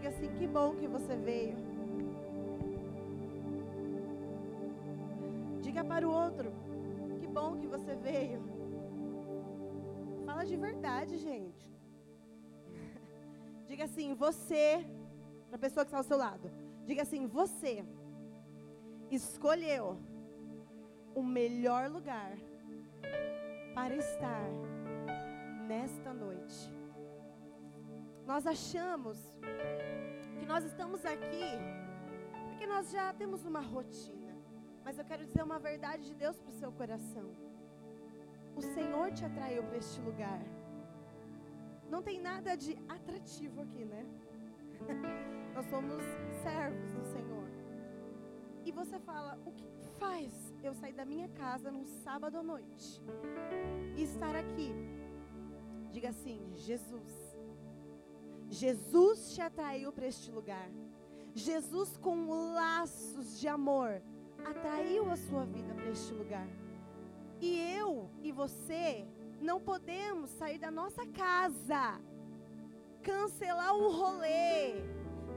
diga assim: que bom que você veio. Diga para o outro: que bom que você veio. Fala de verdade, gente. Diga assim: você, para a pessoa que está ao seu lado, diga assim: você escolheu o melhor lugar para estar nesta noite. Nós achamos que nós estamos aqui porque nós já temos uma rotina. Mas eu quero dizer uma verdade de Deus para o seu coração. O Senhor te atraiu para este lugar. Não tem nada de atrativo aqui, né? nós somos servos do Senhor. E você fala: o que faz eu sair da minha casa num sábado à noite e estar aqui? Diga assim: Jesus. Jesus te atraiu para este lugar. Jesus, com laços de amor, atraiu a sua vida para este lugar. E eu e você não podemos sair da nossa casa, cancelar o rolê,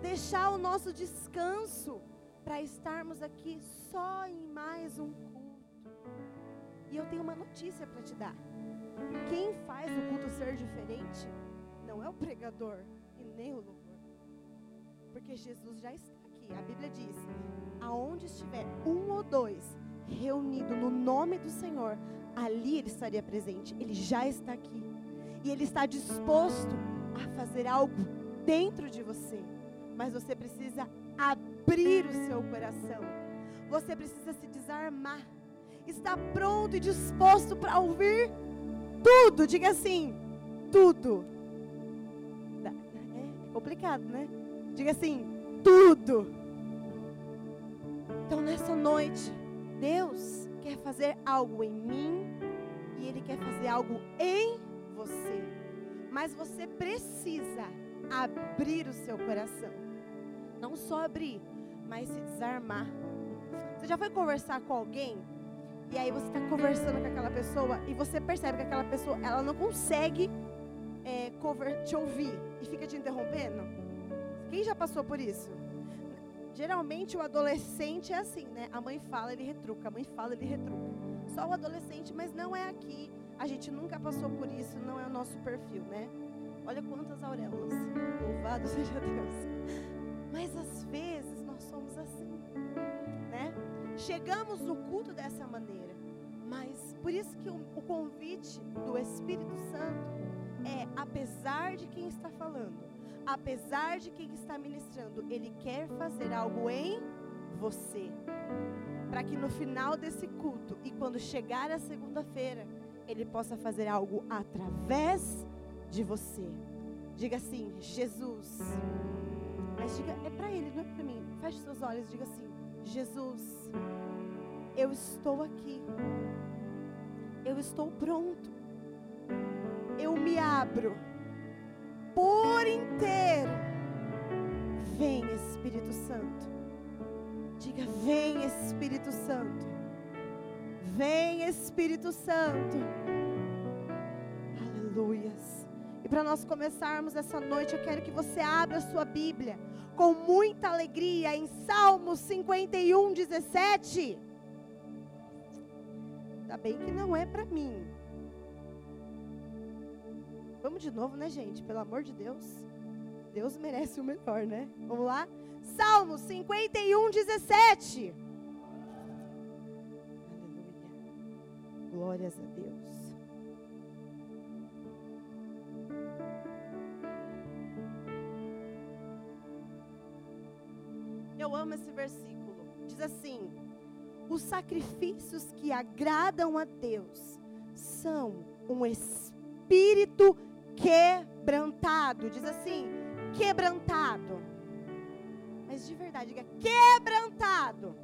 deixar o nosso descanso para estarmos aqui só em mais um culto. E eu tenho uma notícia para te dar. Quem faz o culto ser diferente não é o pregador nem o louvor. Porque Jesus já está aqui. A Bíblia diz: aonde estiver um ou dois reunido no nome do Senhor, ali ele estaria presente. Ele já está aqui. E ele está disposto a fazer algo dentro de você. Mas você precisa abrir o seu coração. Você precisa se desarmar. Está pronto e disposto para ouvir tudo. Diga assim: tudo. Complicado, né? Diga assim: tudo. Então, nessa noite, Deus quer fazer algo em mim e Ele quer fazer algo em você. Mas você precisa abrir o seu coração. Não só abrir, mas se desarmar. Você já foi conversar com alguém e aí você está conversando com aquela pessoa e você percebe que aquela pessoa ela não consegue é, te ouvir e fica te interrompendo? Quem já passou por isso? Geralmente o adolescente é assim, né? A mãe fala, ele retruca, a mãe fala, ele retruca. Só o adolescente, mas não é aqui. A gente nunca passou por isso, não é o nosso perfil, né? Olha quantas auréolas. Louvado seja Deus. Mas às vezes nós somos assim, né? Chegamos no culto dessa maneira. Mas por isso que o, o convite do Espírito Santo é, apesar de quem está falando, apesar de quem está ministrando, ele quer fazer algo em você. Para que no final desse culto e quando chegar a segunda-feira, ele possa fazer algo através de você. Diga assim: Jesus. Mas diga, é para Ele, não é para mim. Feche seus olhos e diga assim: Jesus, eu estou aqui. Eu estou pronto. Eu me abro por inteiro. Vem, Espírito Santo. Diga: Vem, Espírito Santo. Vem, Espírito Santo. Aleluias. E para nós começarmos essa noite, eu quero que você abra a sua Bíblia com muita alegria em Salmos 51, 17. Ainda bem que não é para mim. Vamos de novo, né, gente? Pelo amor de Deus. Deus merece o melhor, né? Vamos lá? Salmos 51, 17. Aleluia. Glórias a Deus. Eu amo esse versículo. Diz assim: Os sacrifícios que agradam a Deus são um espírito quebrantado. Diz assim: quebrantado. Mas de verdade, diga quebrantado.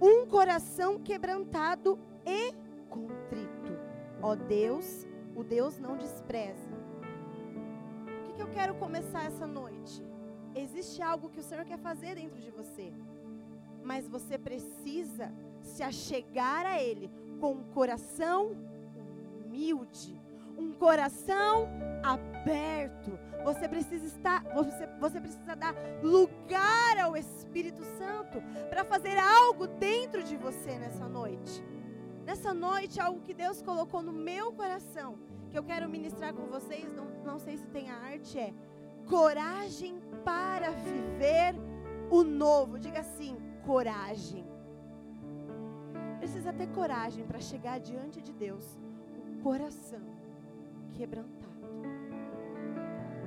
Um coração quebrantado e contrito. Ó Deus, o Deus não despreza. O que, que eu quero começar essa noite? Existe algo que o Senhor quer fazer dentro de você. Mas você precisa se achegar a Ele com um coração humilde, um coração aberto. Você precisa estar, você, você precisa dar lugar ao Espírito Santo para fazer algo dentro de você nessa noite. Nessa noite, algo que Deus colocou no meu coração, que eu quero ministrar com vocês, não, não sei se tem a arte, é coragem para viver o novo. Diga assim: coragem. Precisa ter coragem para chegar diante de Deus, coração quebrantado,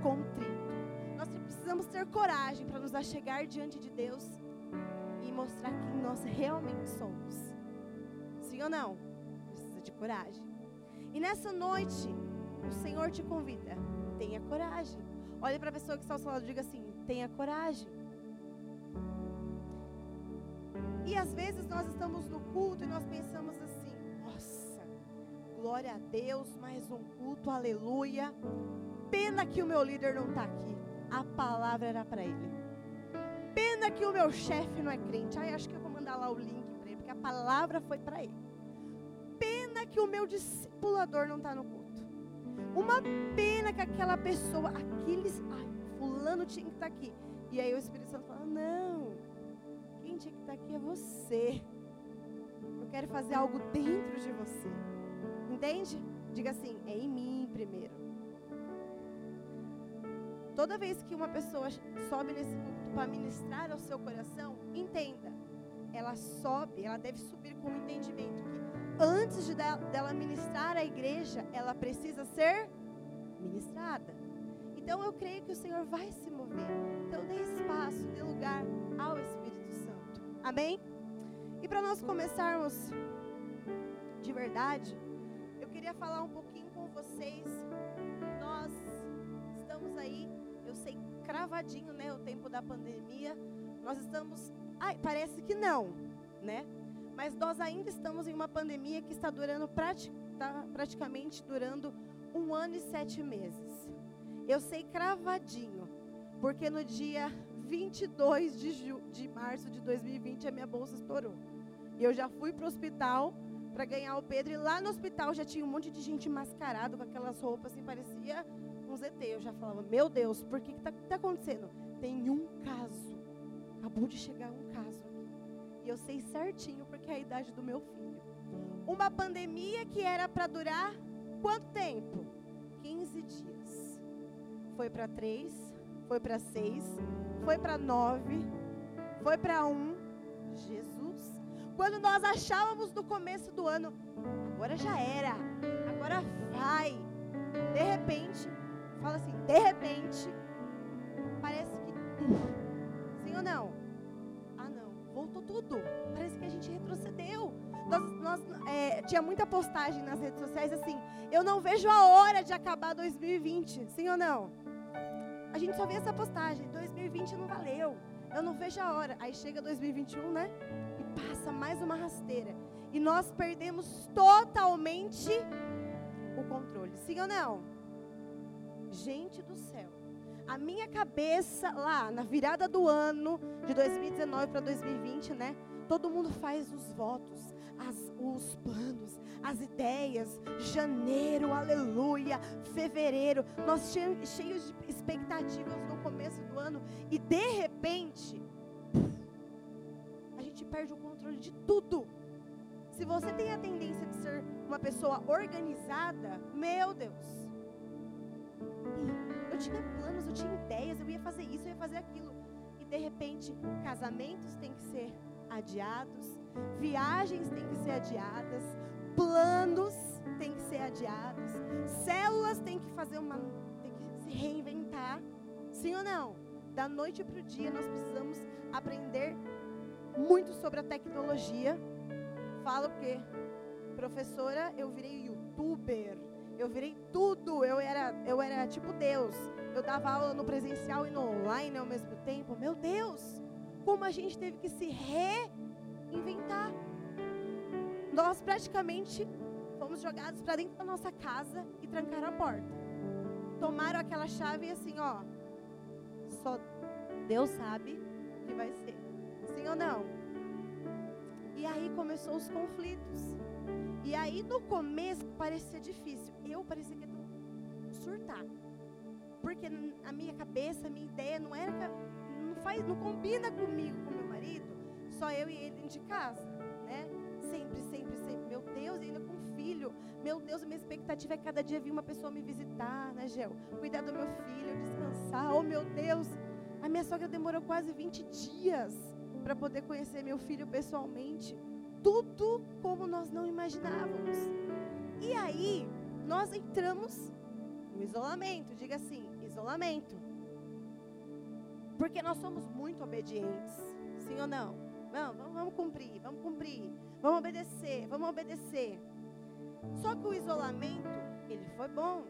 contrito. Nós precisamos ter coragem para nos achegar diante de Deus e mostrar quem nós realmente somos. Sim ou não? Precisa de coragem. E nessa noite, o Senhor te convida, tenha coragem. Olhe para a pessoa que está ao seu lado e diga assim: tenha coragem. E às vezes nós estamos no culto e nós pensamos glória a Deus, mais um culto, aleluia. Pena que o meu líder não está aqui. A palavra era para ele. Pena que o meu chefe não é crente. Ai, acho que eu vou mandar lá o link para ele, porque a palavra foi para ele. Pena que o meu discipulador não está no culto. Uma pena que aquela pessoa, aqueles, ai, fulano tinha que estar tá aqui. E aí o Espírito Santo fala: Não, quem tinha que estar tá aqui é você. Eu quero fazer algo dentro de você. Entende? Diga assim: é em mim primeiro. Toda vez que uma pessoa sobe nesse púlpito para ministrar ao seu coração, entenda, ela sobe, ela deve subir com o entendimento que antes de dela ministrar a igreja, ela precisa ser ministrada. Então eu creio que o Senhor vai se mover. Então dê espaço, dê lugar ao Espírito Santo. Amém? E para nós começarmos de verdade, queria falar um pouquinho com vocês. Nós estamos aí, eu sei, cravadinho, né, o tempo da pandemia. Nós estamos, ai, parece que não, né? Mas nós ainda estamos em uma pandemia que está durando está praticamente durando um ano e sete meses. Eu sei cravadinho, porque no dia 22 de, ju, de março de 2020 a minha bolsa estourou. E eu já fui para o hospital para ganhar o Pedro. E lá no hospital já tinha um monte de gente mascarado com aquelas roupas assim, parecia um ZT. Eu já falava, meu Deus, por que está tá acontecendo? Tem um caso. Acabou de chegar um caso e eu sei certinho porque é a idade do meu filho. Uma pandemia que era para durar quanto tempo? 15 dias. Foi para 3, foi para 6, foi para 9, foi para 1. Jesus. Quando nós achávamos no começo do ano, agora já era, agora vai. De repente, fala assim, de repente, parece que. Sim ou não? voltou tudo. Parece que a gente retrocedeu. Nós, nós é, tinha muita postagem nas redes sociais assim: eu não vejo a hora de acabar 2020. Sim ou não? A gente só vê essa postagem: 2020 não valeu. Eu não vejo a hora. Aí chega 2021, né? Passa mais uma rasteira. E nós perdemos totalmente o controle. Sim ou não? Gente do céu a minha cabeça lá na virada do ano de 2019 para 2020, né? Todo mundo faz os votos, as, os planos, as ideias. Janeiro, aleluia. Fevereiro, nós cheios de expectativas no começo do ano e de repente perde o controle de tudo. Se você tem a tendência de ser uma pessoa organizada, meu Deus, eu tinha planos, eu tinha ideias, eu ia fazer isso, eu ia fazer aquilo. E de repente, casamentos têm que ser adiados, viagens têm que ser adiadas, planos têm que ser adiados, células têm que fazer uma. têm que se reinventar. Sim ou não? Da noite para o dia nós precisamos aprender muito sobre a tecnologia. Falo porque, professora, eu virei youtuber eu virei tudo. Eu era, eu era tipo Deus. Eu dava aula no presencial e no online ao mesmo tempo. Meu Deus, como a gente teve que se reinventar. Nós praticamente fomos jogados para dentro da nossa casa e trancaram a porta. Tomaram aquela chave e assim, ó, só Deus sabe o que vai ser. Sim ou não? E aí começou os conflitos. E aí no começo parecia difícil. Eu parecia que ia surtar. porque a minha cabeça, a minha ideia não era não faz, não combina comigo, com meu marido, só eu e ele de casa, né? Sempre, sempre, sempre. Meu Deus, ainda com filho. Meu Deus, minha expectativa é cada dia vir uma pessoa me visitar, né, Gel? Cuidar do meu filho, descansar. Oh, meu Deus. A minha sogra demorou quase 20 dias para poder conhecer meu filho pessoalmente. Tudo como nós não imaginávamos. E aí, nós entramos no isolamento. Diga assim: isolamento. Porque nós somos muito obedientes. Sim ou não? Vamos, vamos, vamos cumprir, vamos cumprir. Vamos obedecer, vamos obedecer. Só que o isolamento, ele foi bom.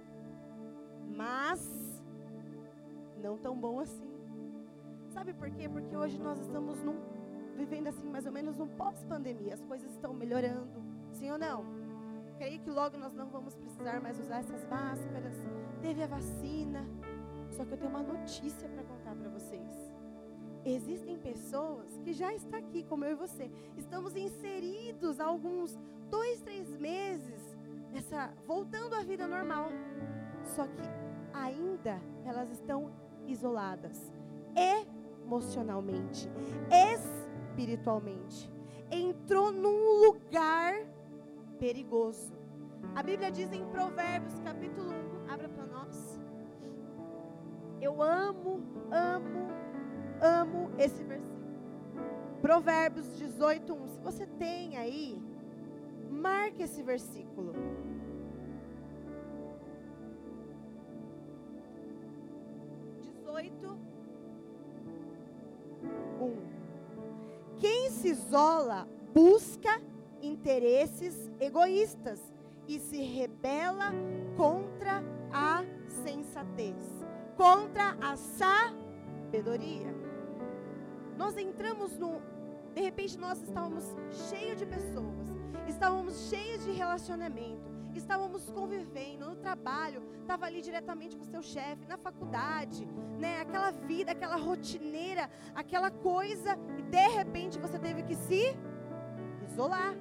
Mas não tão bom assim. Sabe por quê? Porque hoje nós estamos num, vivendo assim mais ou menos um pós-pandemia. As coisas estão melhorando. Sim ou não? Creio que logo nós não vamos precisar mais usar essas máscaras. Teve a vacina. Só que eu tenho uma notícia para contar para vocês. Existem pessoas que já estão aqui, como eu e você. Estamos inseridos há alguns dois, três meses nessa voltando à vida normal. Só que ainda elas estão isoladas emocionalmente, espiritualmente. Entrou num lugar perigoso. A Bíblia diz em Provérbios, capítulo 1, abra para nós. Eu amo, amo, amo esse versículo. Provérbios 18, 1. Se você tem aí, marque esse versículo. Dezoito, um. Quem se isola busca interesses egoístas e se rebela contra a sensatez, contra a sabedoria. Nós entramos no. De repente, nós estávamos cheios de pessoas, estávamos cheios de relacionamento, estávamos convivendo no trabalho, estava ali diretamente com o seu chefe, na faculdade, né? Aquela vida, aquela rotineira, aquela coisa, e de repente você teve que se isolar.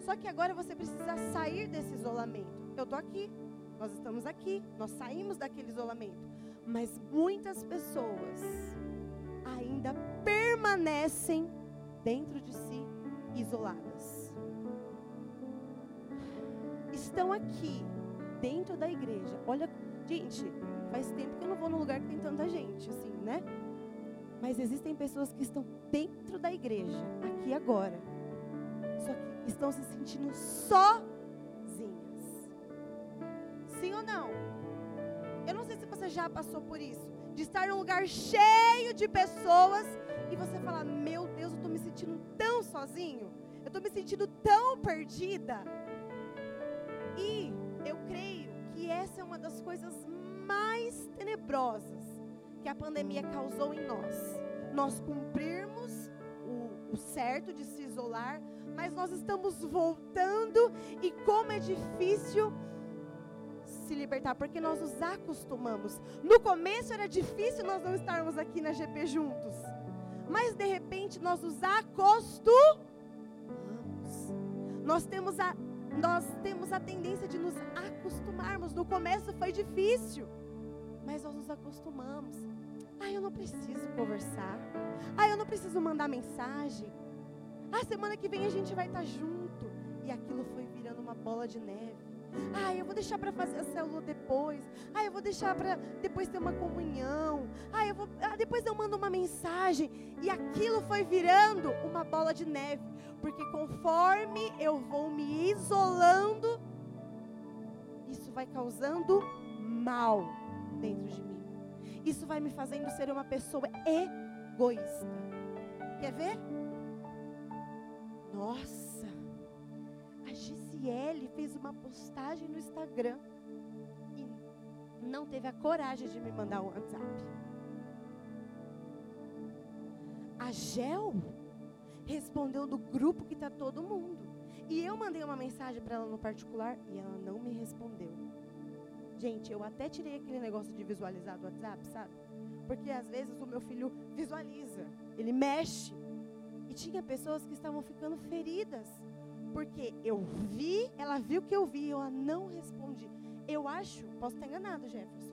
Só que agora você precisa sair desse isolamento. Eu estou aqui, nós estamos aqui, nós saímos daquele isolamento. Mas muitas pessoas ainda permanecem dentro de si isoladas. Estão aqui, dentro da igreja. Olha, gente, faz tempo que eu não vou num lugar que tem tanta gente, assim, né? Mas existem pessoas que estão dentro da igreja, aqui agora. Só que estão se sentindo sozinhas. Sim ou não? Eu não sei se você já passou por isso, de estar num lugar cheio de pessoas e você falar: Meu Deus, eu estou me sentindo tão sozinho, eu estou me sentindo tão perdida. E eu creio que essa é uma das coisas mais tenebrosas que a pandemia causou em nós. Nós cumprirmos o, o certo de se isolar, mas nós estamos voltando e como é difícil se libertar, porque nós nos acostumamos. No começo era difícil nós não estarmos aqui na GP juntos, mas de repente nós nos acostumamos. Nós temos a nós temos a tendência de nos acostumarmos. No começo foi difícil, mas nós nos acostumamos. Ah, eu não preciso conversar. Ah, eu não preciso mandar mensagem. Ah, semana que vem a gente vai estar junto. E aquilo foi virando uma bola de neve. Ah, eu vou deixar para fazer a célula depois. Ah, eu vou deixar para depois ter uma comunhão. Ah, depois eu mando uma mensagem. E aquilo foi virando uma bola de neve, porque conforme eu vou me isolando, isso vai causando mal dentro de mim. Isso vai me fazendo ser uma pessoa egoísta. Quer ver? Nossa, a Gisiele fez uma postagem no Instagram e não teve a coragem de me mandar um WhatsApp. A Gel respondeu do grupo que está todo mundo. E eu mandei uma mensagem para ela no particular e ela não me respondeu. Gente, eu até tirei aquele negócio de visualizar do WhatsApp, sabe? Porque às vezes o meu filho visualiza, ele mexe. E tinha pessoas que estavam ficando feridas. Porque eu vi, ela viu que eu vi, eu não respondi. Eu acho, posso estar enganado, Jefferson,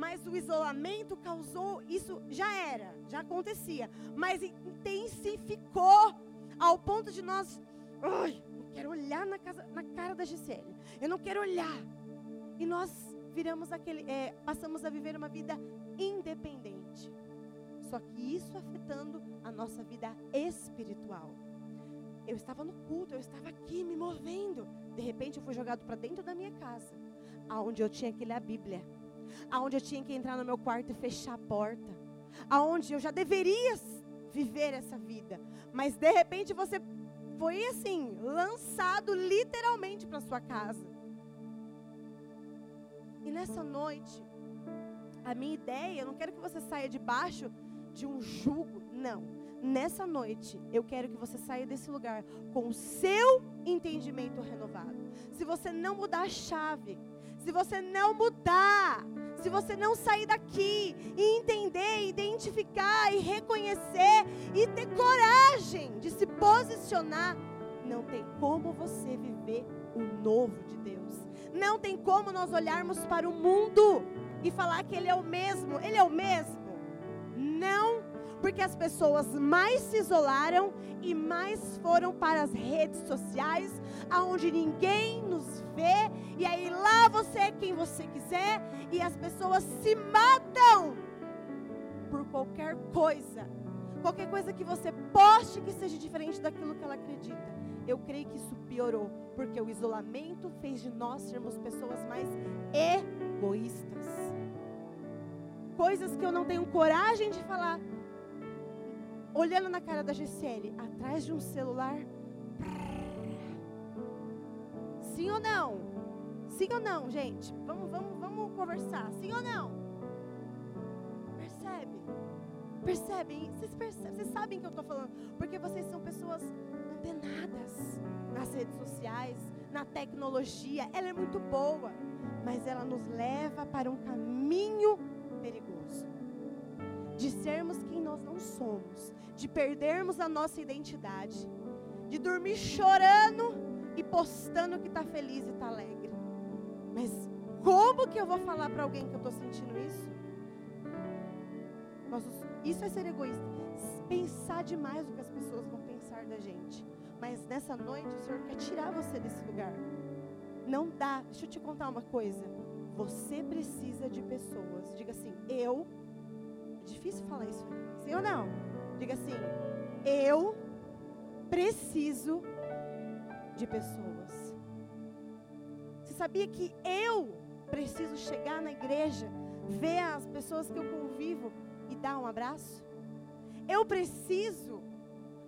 mas o isolamento causou, isso já era, já acontecia, mas intensificou ao ponto de nós, ai, não quero olhar na, casa, na cara da Gisele, eu não quero olhar. E nós viramos aquele, é, passamos a viver uma vida independente. Só que isso afetando a nossa vida espiritual. Eu estava no culto, eu estava aqui me movendo. De repente eu fui jogado para dentro da minha casa, aonde eu tinha que ler a Bíblia, aonde eu tinha que entrar no meu quarto e fechar a porta, aonde eu já deveria viver essa vida, mas de repente você foi assim, lançado literalmente para sua casa. E nessa noite, a minha ideia, eu não quero que você saia debaixo de um jugo, não. Nessa noite, eu quero que você saia desse lugar com o seu entendimento renovado. Se você não mudar a chave, se você não mudar, se você não sair daqui e entender, identificar e reconhecer e ter coragem de se posicionar, não tem como você viver o novo de Deus. Não tem como nós olharmos para o mundo e falar que ele é o mesmo. Ele é o mesmo. Não, porque as pessoas mais se isolaram e mais foram para as redes sociais, aonde ninguém nos vê, e aí lá você é quem você quiser, e as pessoas se matam por qualquer coisa. Qualquer coisa que você poste que seja diferente daquilo que ela acredita. Eu creio que isso piorou, porque o isolamento fez de nós sermos pessoas mais egoístas coisas que eu não tenho coragem de falar. Olhando na cara da Gisele, atrás de um celular. Sim ou não? Sim ou não, gente? Vamos, vamos conversar. Sim ou não? Percebe? Percebem? Vocês, percebem, vocês sabem que eu estou falando. Porque vocês são pessoas antenadas nas redes sociais, na tecnologia. Ela é muito boa, mas ela nos leva para um caminho perigoso. De sermos quem nós não somos, de perdermos a nossa identidade, de dormir chorando e postando que está feliz e está alegre. Mas como que eu vou falar para alguém que eu estou sentindo isso? Nós, isso é ser egoísta. Pensar demais o que as pessoas vão pensar da gente. Mas nessa noite o Senhor quer tirar você desse lugar. Não dá. Deixa eu te contar uma coisa. Você precisa de pessoas. Diga assim, eu. É difícil falar isso, sim ou não? Diga assim, eu preciso de pessoas. Você sabia que eu preciso chegar na igreja, ver as pessoas que eu convivo e dar um abraço? Eu preciso.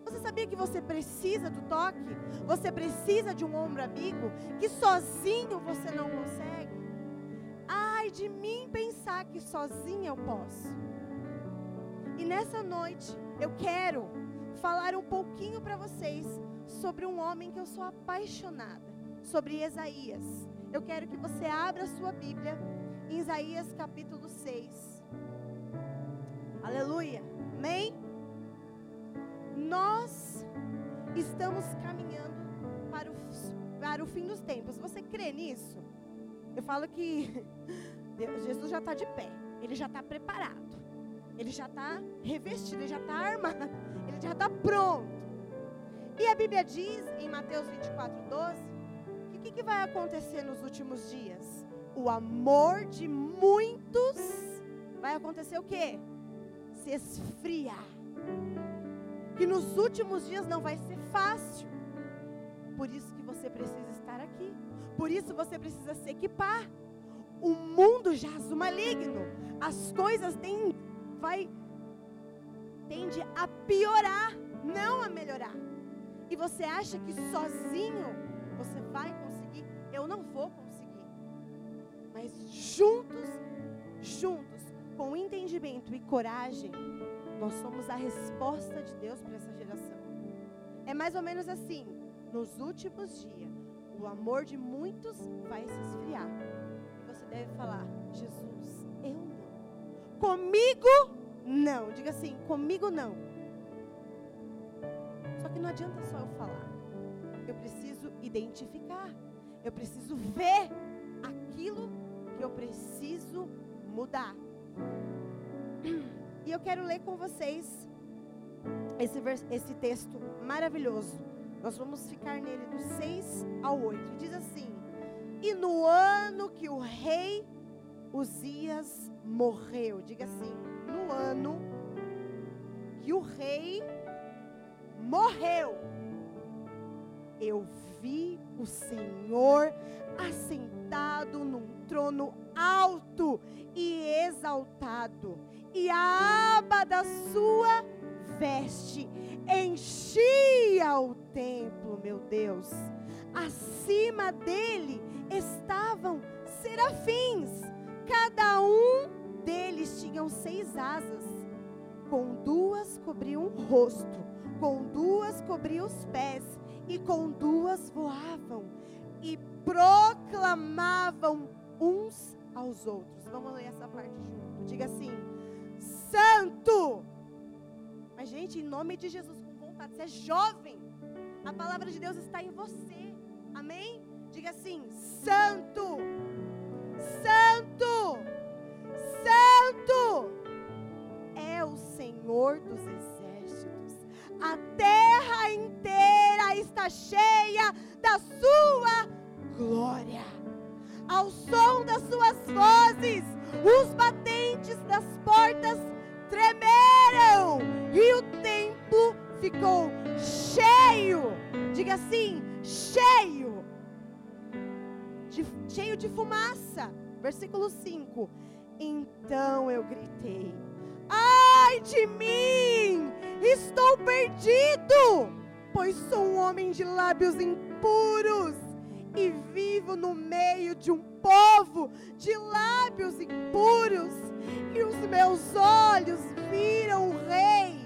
Você sabia que você precisa do toque? Você precisa de um ombro amigo que sozinho você não consegue? de mim pensar que sozinha eu posso. E nessa noite eu quero falar um pouquinho para vocês sobre um homem que eu sou apaixonada, sobre Isaías. Eu quero que você abra a sua Bíblia em Isaías capítulo 6. Aleluia. Amém? Nós estamos caminhando para o, para o fim dos tempos. Você crê nisso? Eu falo que Deus, Jesus já está de pé, ele já está preparado, ele já está revestido, ele já está armado, ele já está pronto. E a Bíblia diz em Mateus 24, 12, que que, vai acontecer nos últimos dias? O amor de muitos vai acontecer o quê? Se esfriar. Que nos últimos dias não vai ser fácil. Por isso que você precisa estar aqui. Por isso você precisa se equipar o mundo jaz o maligno. As coisas têm, vai, tende a piorar, não a melhorar. E você acha que sozinho você vai? Eu não vou conseguir. Mas juntos, juntos, com entendimento e coragem, nós somos a resposta de Deus para essa geração. É mais ou menos assim: nos últimos dias, o amor de muitos vai se esfriar deve falar: Jesus, eu não. Comigo, não. Diga assim: comigo, não. Só que não adianta só eu falar. Eu preciso identificar. Eu preciso ver aquilo que eu preciso mudar. quero ler com vocês esse, esse texto maravilhoso. Nós vamos ficar nele do 6 ao 8. E diz assim: E no ano que o rei Uzias morreu, diga assim, no ano que o rei morreu, eu vi o Senhor assentado num trono alto e exaltado, e a aba da sua veste enchia o templo, meu Deus. Acima dele estavam serafins, cada um deles tinha seis asas, com duas cobriam o rosto, com duas cobriam os pés, e com duas voavam, e proclamavam uns aos outros. Vamos ler essa parte junto. Diga assim: Santo. Mas, gente, em nome de Jesus, com vontade, você é jovem. A palavra de Deus está em você. Amém? Diga assim: Santo. Santo. Santo. É o Senhor dos exércitos. A terra inteira está cheia da sua glória ao som das suas vozes, os batentes das portas tremeram e o templo ficou cheio. Diga assim: cheio. De, cheio de fumaça. Versículo 5. Então eu gritei: Ai de mim! Estou perdido, pois sou um homem de lábios impuros e vivo no meio de um povo de lábios impuros, e os meus olhos viram o Rei,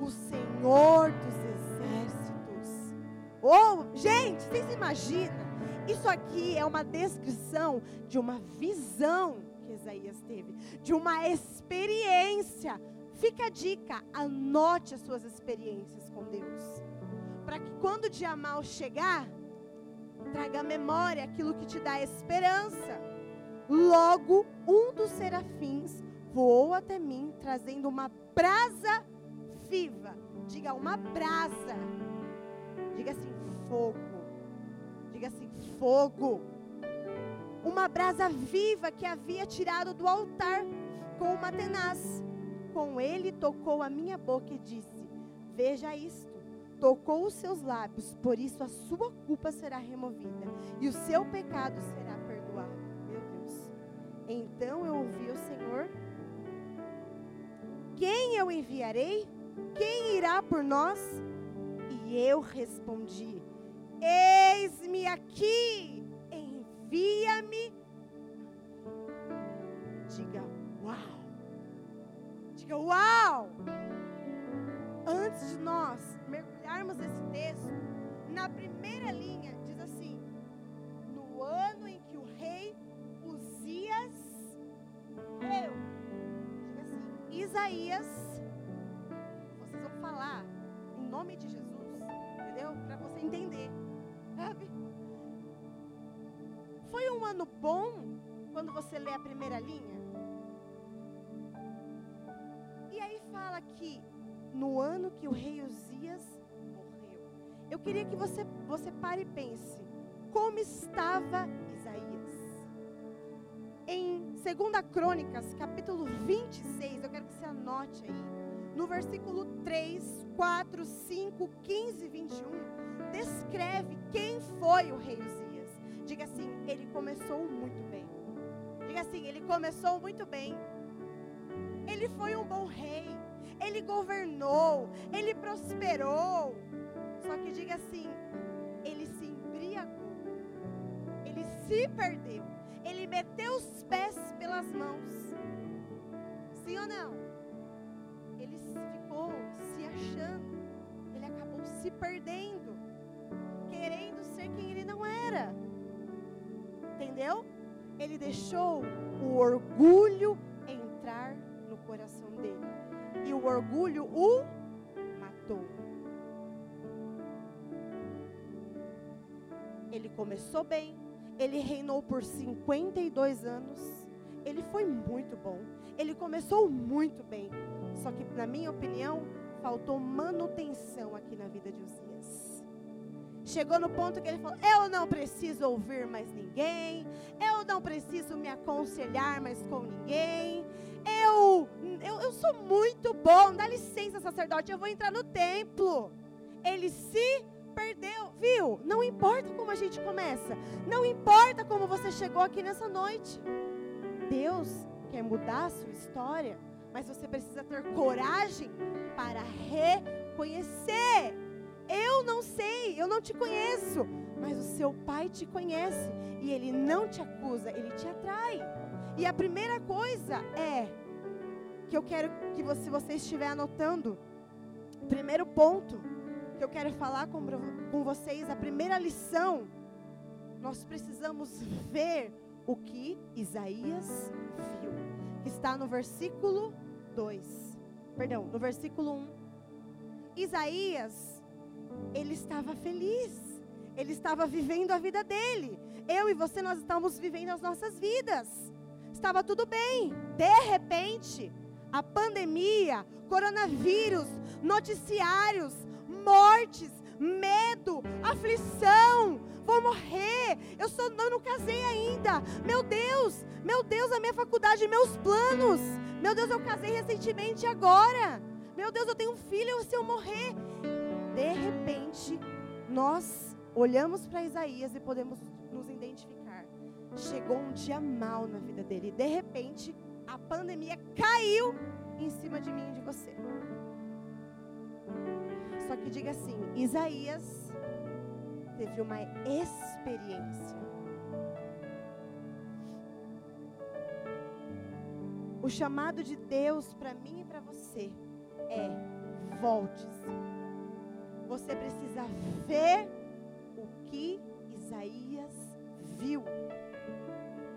o Senhor dos exércitos. Oh, gente, vocês imaginam? Isso aqui é uma descrição de uma visão que Isaías teve, de uma experiência. Fica a dica, anote as suas experiências com Deus. Para que quando o dia mal chegar, traga à memória aquilo que te dá esperança. Logo, um dos serafins voou até mim, trazendo uma brasa viva. Diga uma brasa. Diga assim, fogo. Diga assim, fogo. Uma brasa viva que havia tirado do altar com uma tenaz. Com ele tocou a minha boca e disse: Veja isto tocou os seus lábios, por isso a sua culpa será removida e o seu pecado será perdoado. Meu Deus. Então eu ouvi o Senhor: Quem eu enviarei? Quem irá por nós? E eu respondi: Eis-me aqui, envia-me. Diga uau. Diga uau. Antes de nós mergulharmos esse texto, na primeira linha diz assim: No ano em que o rei Uzias eu, diga assim, Isaías, vocês vão falar em nome de Jesus, entendeu? Para você entender, sabe? Foi um ano bom quando você lê a primeira linha? E aí fala que no ano que o rei Uzias. Eu queria que você, você pare e pense. Como estava Isaías? Em 2 Crônicas, capítulo 26, eu quero que você anote aí. No versículo 3, 4, 5, 15 e 21, descreve quem foi o rei Uzias. Diga assim, ele começou muito bem. Diga assim, ele começou muito bem. Ele foi um bom rei ele governou, ele prosperou. Só que diga assim: ele se embriagou, ele se perdeu, ele meteu os pés pelas mãos. Sim ou não? Ele ficou se achando, ele acabou se perdendo, querendo ser quem ele não era. Entendeu? Ele deixou o orgulho entrar no coração dele e o orgulho o matou. Ele começou bem, ele reinou por 52 anos, ele foi muito bom. Ele começou muito bem. Só que, na minha opinião, faltou manutenção aqui na vida de Uzias. Chegou no ponto que ele falou: Eu não preciso ouvir mais ninguém, eu não preciso me aconselhar mais com ninguém, eu, eu, eu sou muito bom, dá licença, sacerdote, eu vou entrar no templo. Ele se perdeu, viu? Não importa como a gente começa, não importa como você chegou aqui nessa noite. Deus quer mudar a sua história, mas você precisa ter coragem para reconhecer. Eu não sei, eu não te conheço, mas o seu pai te conhece e ele não te acusa, ele te atrai. E a primeira coisa é que eu quero que você, você estiver anotando, primeiro ponto que eu quero falar com, com vocês, a primeira lição, nós precisamos ver o que Isaías viu, está no versículo 2. Perdão, no versículo 1. Isaías, ele estava feliz. Ele estava vivendo a vida dele. Eu e você nós estamos vivendo as nossas vidas. Estava tudo bem. De repente, a pandemia, coronavírus, noticiários, mortes, medo, aflição, vou morrer, eu, sou, eu não casei ainda, meu Deus, meu Deus, a minha faculdade, meus planos, meu Deus, eu casei recentemente agora, meu Deus, eu tenho um filho, se eu morrer, de repente, nós olhamos para Isaías e podemos nos identificar, chegou um dia mal na vida dele, de repente, a pandemia caiu em cima de mim e de você. Só que diga assim: Isaías teve uma experiência. O chamado de Deus para mim e para você é: volte-se. Você precisa ver o que Isaías viu.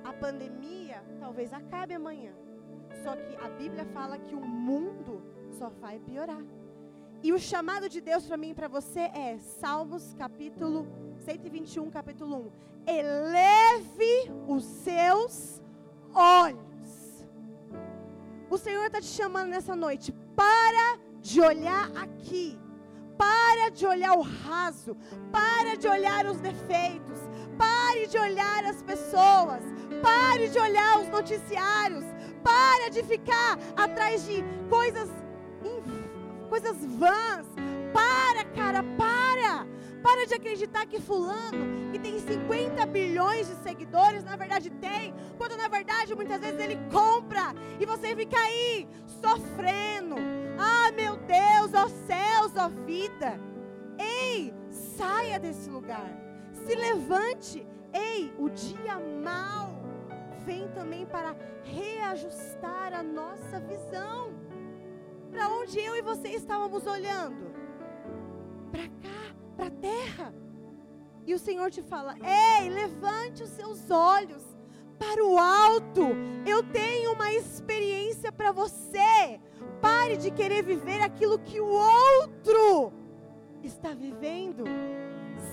A pandemia talvez acabe amanhã. Só que a Bíblia fala que o mundo só vai piorar. E o chamado de Deus para mim e para você é Salmos capítulo 121, capítulo 1. Eleve os seus olhos. O Senhor está te chamando nessa noite. Para de olhar aqui. Para de olhar o raso. Para de olhar os defeitos. Pare de olhar as pessoas. Pare de olhar os noticiários. Para de ficar atrás de coisas coisas vãs. Para, cara, para. Para de acreditar que fulano, que tem 50 bilhões de seguidores, na verdade tem, quando na verdade muitas vezes ele compra e você fica aí sofrendo. Ah, meu Deus, ó céus, ó vida. Ei, saia desse lugar. Se levante. Ei, o dia mal vem também para reajustar a nossa visão. Para onde eu e você estávamos olhando? Para cá, para a terra. E o Senhor te fala: Ei, levante os seus olhos para o alto. Eu tenho uma experiência para você. Pare de querer viver aquilo que o outro está vivendo.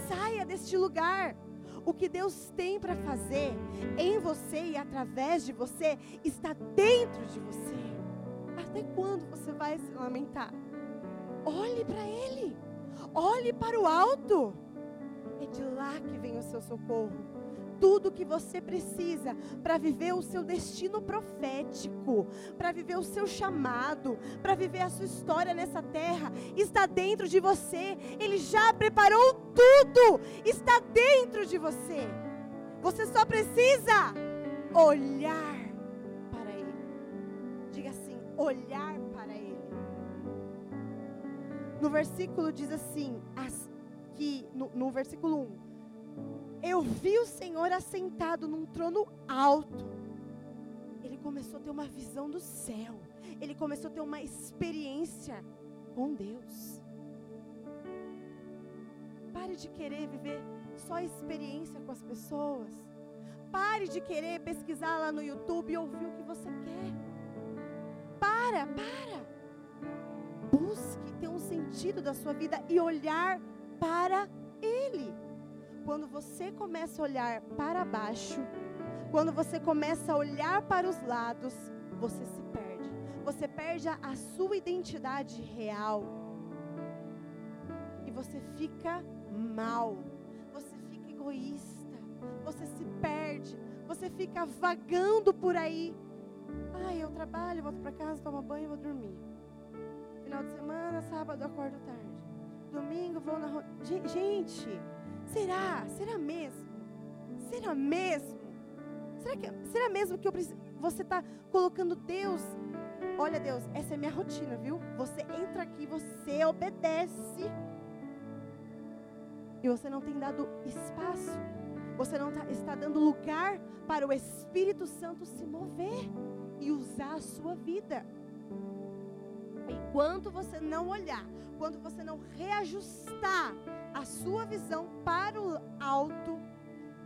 Saia deste lugar. O que Deus tem para fazer em você e através de você está dentro de você. Até quando você vai se lamentar? Olhe para Ele. Olhe para o alto. É de lá que vem o seu socorro. Tudo que você precisa para viver o seu destino profético, para viver o seu chamado, para viver a sua história nessa terra, está dentro de você. Ele já preparou tudo, está dentro de você. Você só precisa olhar olhar para Ele. No versículo diz assim, as, que no, no versículo 1, eu vi o Senhor assentado num trono alto. Ele começou a ter uma visão do céu. Ele começou a ter uma experiência com Deus. Pare de querer viver só experiência com as pessoas. Pare de querer pesquisar lá no YouTube e ouvir o que você quer. Para, para. Busque ter um sentido da sua vida e olhar para Ele. Quando você começa a olhar para baixo, Quando você começa a olhar para os lados, você se perde. Você perde a, sua identidade real. E você fica mal. Você fica egoísta. Você se perde. Você fica vagando por aí. Ai, eu trabalho, volto para casa, tomo banho e vou dormir. Final de semana, sábado, acordo tarde. Domingo, vou na. Gente, será? Será mesmo? Será mesmo? Será, que, será mesmo que eu você está colocando Deus? Olha, Deus, essa é minha rotina, viu? Você entra aqui, você obedece. E você não tem dado espaço. Você não tá, está dando lugar para o Espírito Santo se mover e usar a sua vida. Enquanto você não olhar, quando você não reajustar a sua visão para o alto,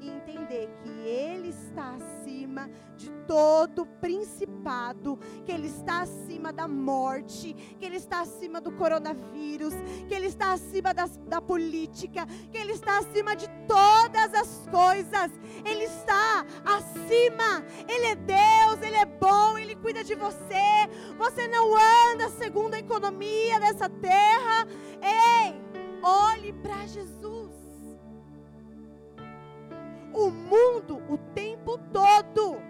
e entender que Ele está acima de todo principado, que Ele está acima da morte, que Ele está acima do coronavírus, que Ele está acima das, da política, que Ele está acima de todas as coisas, Ele está acima, Ele é Deus, Ele é bom, Ele cuida de você, você não anda segundo a economia dessa terra, ei, olhe para Jesus o mundo o tempo todo.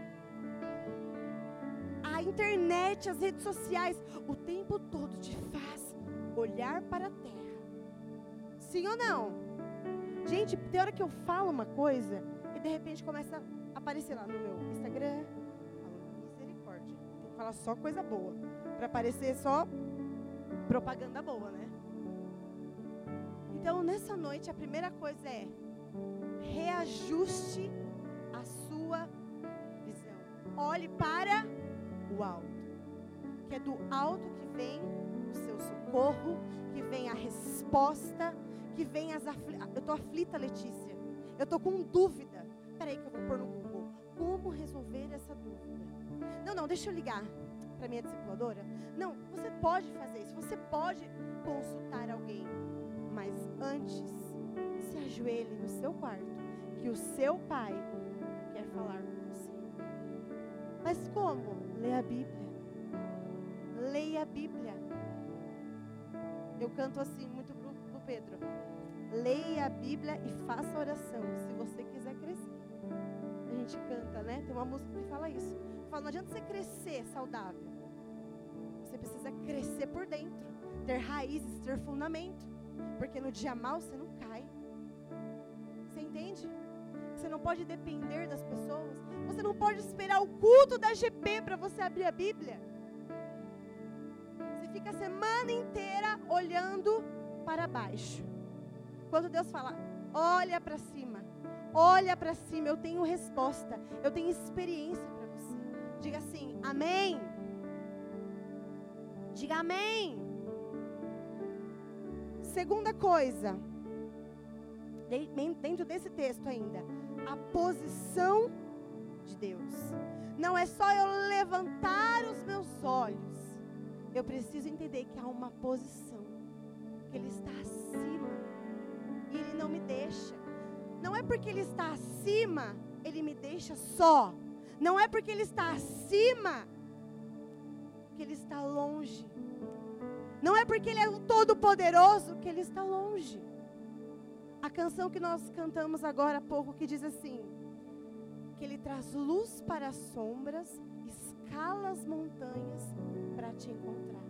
A internet, as redes sociais, o tempo todo te faz olhar para a terra. Sim ou não? Gente, tem hora que eu falo uma coisa e de repente começa a aparecer lá no meu Instagram. misericórdia. Tem que falar só coisa boa. Para aparecer só propaganda boa, né? Então, nessa noite, a primeira coisa é reajuste a sua visão. Olhe para o alto. Que é do alto que vem o seu socorro, que vem a resposta, que vem as aflições. Eu estou aflita, Letícia. Eu estou com dúvida. Peraí que eu vou pôr no Google. Como resolver essa dúvida? Não, não, deixa eu ligar para minha discipuladora. Não, você pode fazer isso. Você pode consultar alguém. Mas antes, se ajoelhe no seu quarto que o seu pai quer falar com você. Mas como? Leia a Bíblia. Leia a Bíblia. Eu canto assim muito pro, pro Pedro. Leia a Bíblia e faça oração, se você quiser crescer. A gente canta, né? Tem uma música que fala isso. Fala, não adianta você crescer saudável. Você precisa crescer por dentro, ter raízes, ter fundamento. Porque no dia mal você não cai. Você entende? Você não pode depender das pessoas. Você não pode esperar o culto da GP para você abrir a Bíblia. Você fica a semana inteira olhando para baixo. Quando Deus fala, olha para cima, olha para cima, eu tenho resposta, eu tenho experiência para você. Diga assim, amém. Diga amém. Segunda coisa, dentro desse texto ainda, a posição de Deus. Não é só eu levantar os meus olhos. Eu preciso entender que há uma posição. Que Ele está acima. E Ele não me deixa. Não é porque Ele está acima, Ele me deixa só. Não é porque Ele está acima, que Ele está longe. Não é porque Ele é o Todo-Poderoso que Ele está longe. A canção que nós cantamos agora há pouco que diz assim: que ele traz luz para as sombras, escala as montanhas para te encontrar.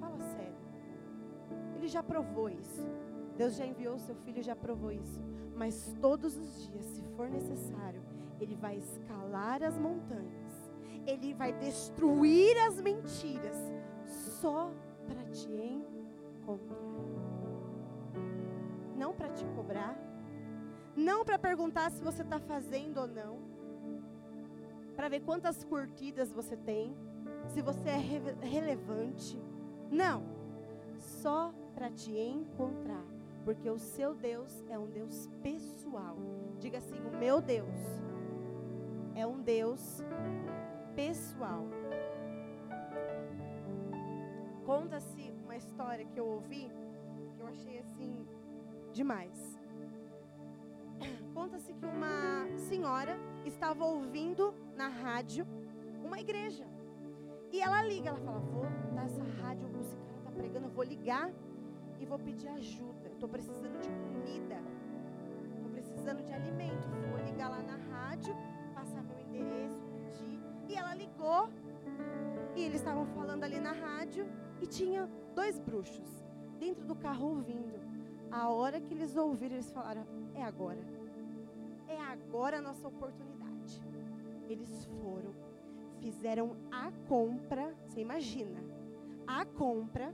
Fala sério. Ele já provou isso. Deus já enviou o seu filho e já provou isso. Mas todos os dias, se for necessário, ele vai escalar as montanhas. Ele vai destruir as mentiras só para te encontrar para te cobrar, não para perguntar se você está fazendo ou não, para ver quantas curtidas você tem, se você é re relevante. Não, só para te encontrar, porque o seu Deus é um Deus pessoal. Diga assim: o meu Deus é um Deus pessoal. Conta-se uma história que eu ouvi, que eu achei assim demais. conta-se que uma senhora estava ouvindo na rádio uma igreja. E ela liga, ela fala: Vou dar essa rádio, esse cara está pregando, eu vou ligar e vou pedir ajuda. Estou precisando de comida, estou precisando de alimento. Vou ligar lá na rádio, passar meu endereço, pedir. E ela ligou e eles estavam falando ali na rádio e tinha dois bruxos dentro do carro ouvindo. A hora que eles ouviram, eles falaram: É agora. É agora a nossa oportunidade. Eles foram, fizeram a compra, você imagina, a compra,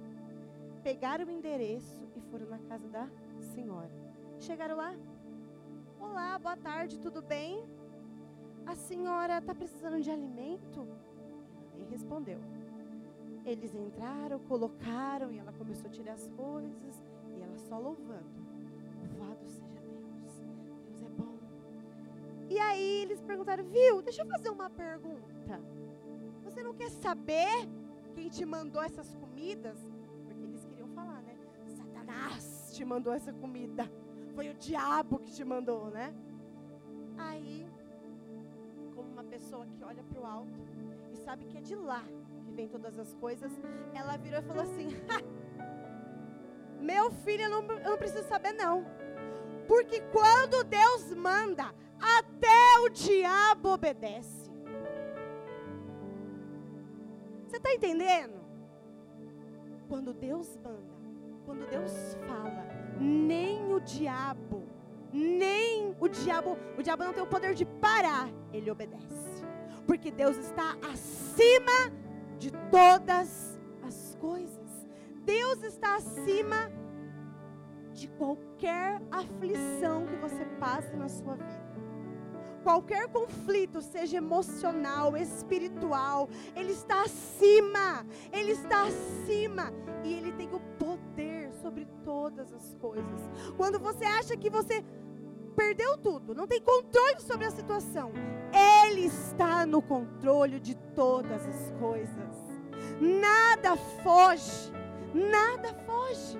pegaram o endereço e foram na casa da senhora. Chegaram lá. Olá, boa tarde, tudo bem? A senhora está precisando de alimento? Ela respondeu. Eles entraram, colocaram e ela começou a tirar as coisas só louvando. Louvado seja Deus. Deus é bom. E aí eles perguntaram: Viu, deixa eu fazer uma pergunta. Você não quer saber quem te mandou essas comidas? Porque eles queriam falar, né? Satanás te mandou essa comida. Foi o diabo que te mandou, né? Aí, como uma pessoa que olha para o alto e sabe que é de lá que vem todas as coisas, ela virou e falou assim: Meu filho, eu não, eu não preciso saber, não. Porque quando Deus manda, até o diabo obedece. Você está entendendo? Quando Deus manda, quando Deus fala, nem o diabo, nem o diabo, o diabo não tem o poder de parar, ele obedece. Porque Deus está acima de todas as coisas. Deus está acima de qualquer aflição que você passe na sua vida. Qualquer conflito, seja emocional, espiritual, Ele está acima, Ele está acima e Ele tem o poder sobre todas as coisas. Quando você acha que você perdeu tudo, não tem controle sobre a situação, Ele está no controle de todas as coisas. Nada foge, nada foge.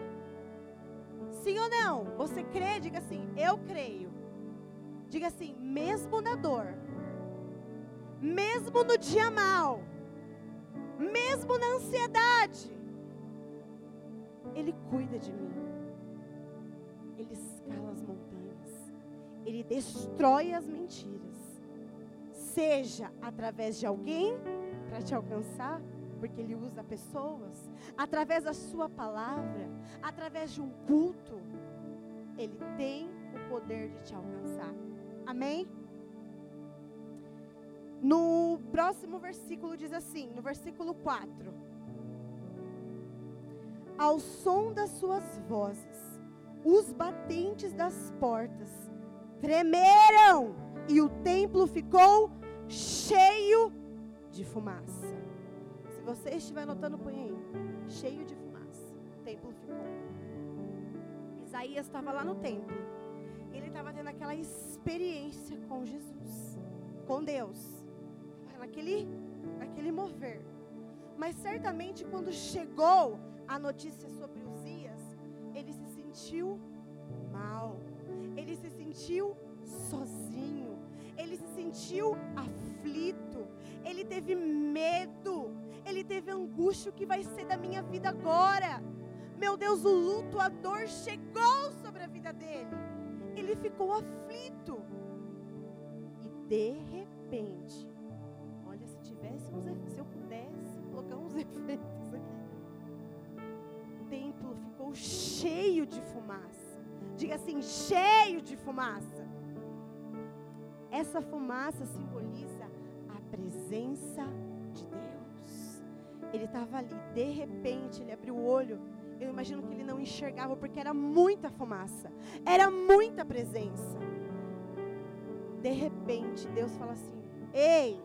Sim ou não? Você crê? Diga assim: Eu creio. Diga assim: mesmo na dor, mesmo no dia mal, mesmo na ansiedade, Ele cuida de mim. Ele escala as montanhas. Ele destrói as mentiras. Seja através de alguém para te alcançar, porque Ele usa pessoas, através da Sua palavra, através de um culto, Ele tem o poder de te alcançar. Amém? No próximo versículo diz assim, no versículo 4: Ao som das suas vozes, os batentes das portas tremeram e o templo ficou cheio de fumaça. Se você estiver notando, põe aí. Cheio de fumaça. O templo ficou. Isaías estava lá no templo. Ele estava tendo aquela experiência com Jesus, com Deus. Naquele, naquele mover. Mas certamente quando chegou a notícia sobre Uzias, ele se sentiu mal. Ele se sentiu sozinho. Ele se sentiu aflito. Ele teve medo ele teve angústia, o que vai ser da minha vida agora? Meu Deus, o luto, a dor chegou sobre a vida dele. Ele ficou aflito. E de repente, olha, se tivesse uns, se eu pudesse colocar uns efeitos aqui. O templo ficou cheio de fumaça. Diga assim, cheio de fumaça. Essa fumaça simboliza a presença. Ele estava ali, de repente, ele abriu o olho. Eu imagino que ele não enxergava porque era muita fumaça, era muita presença. De repente, Deus fala assim: Ei,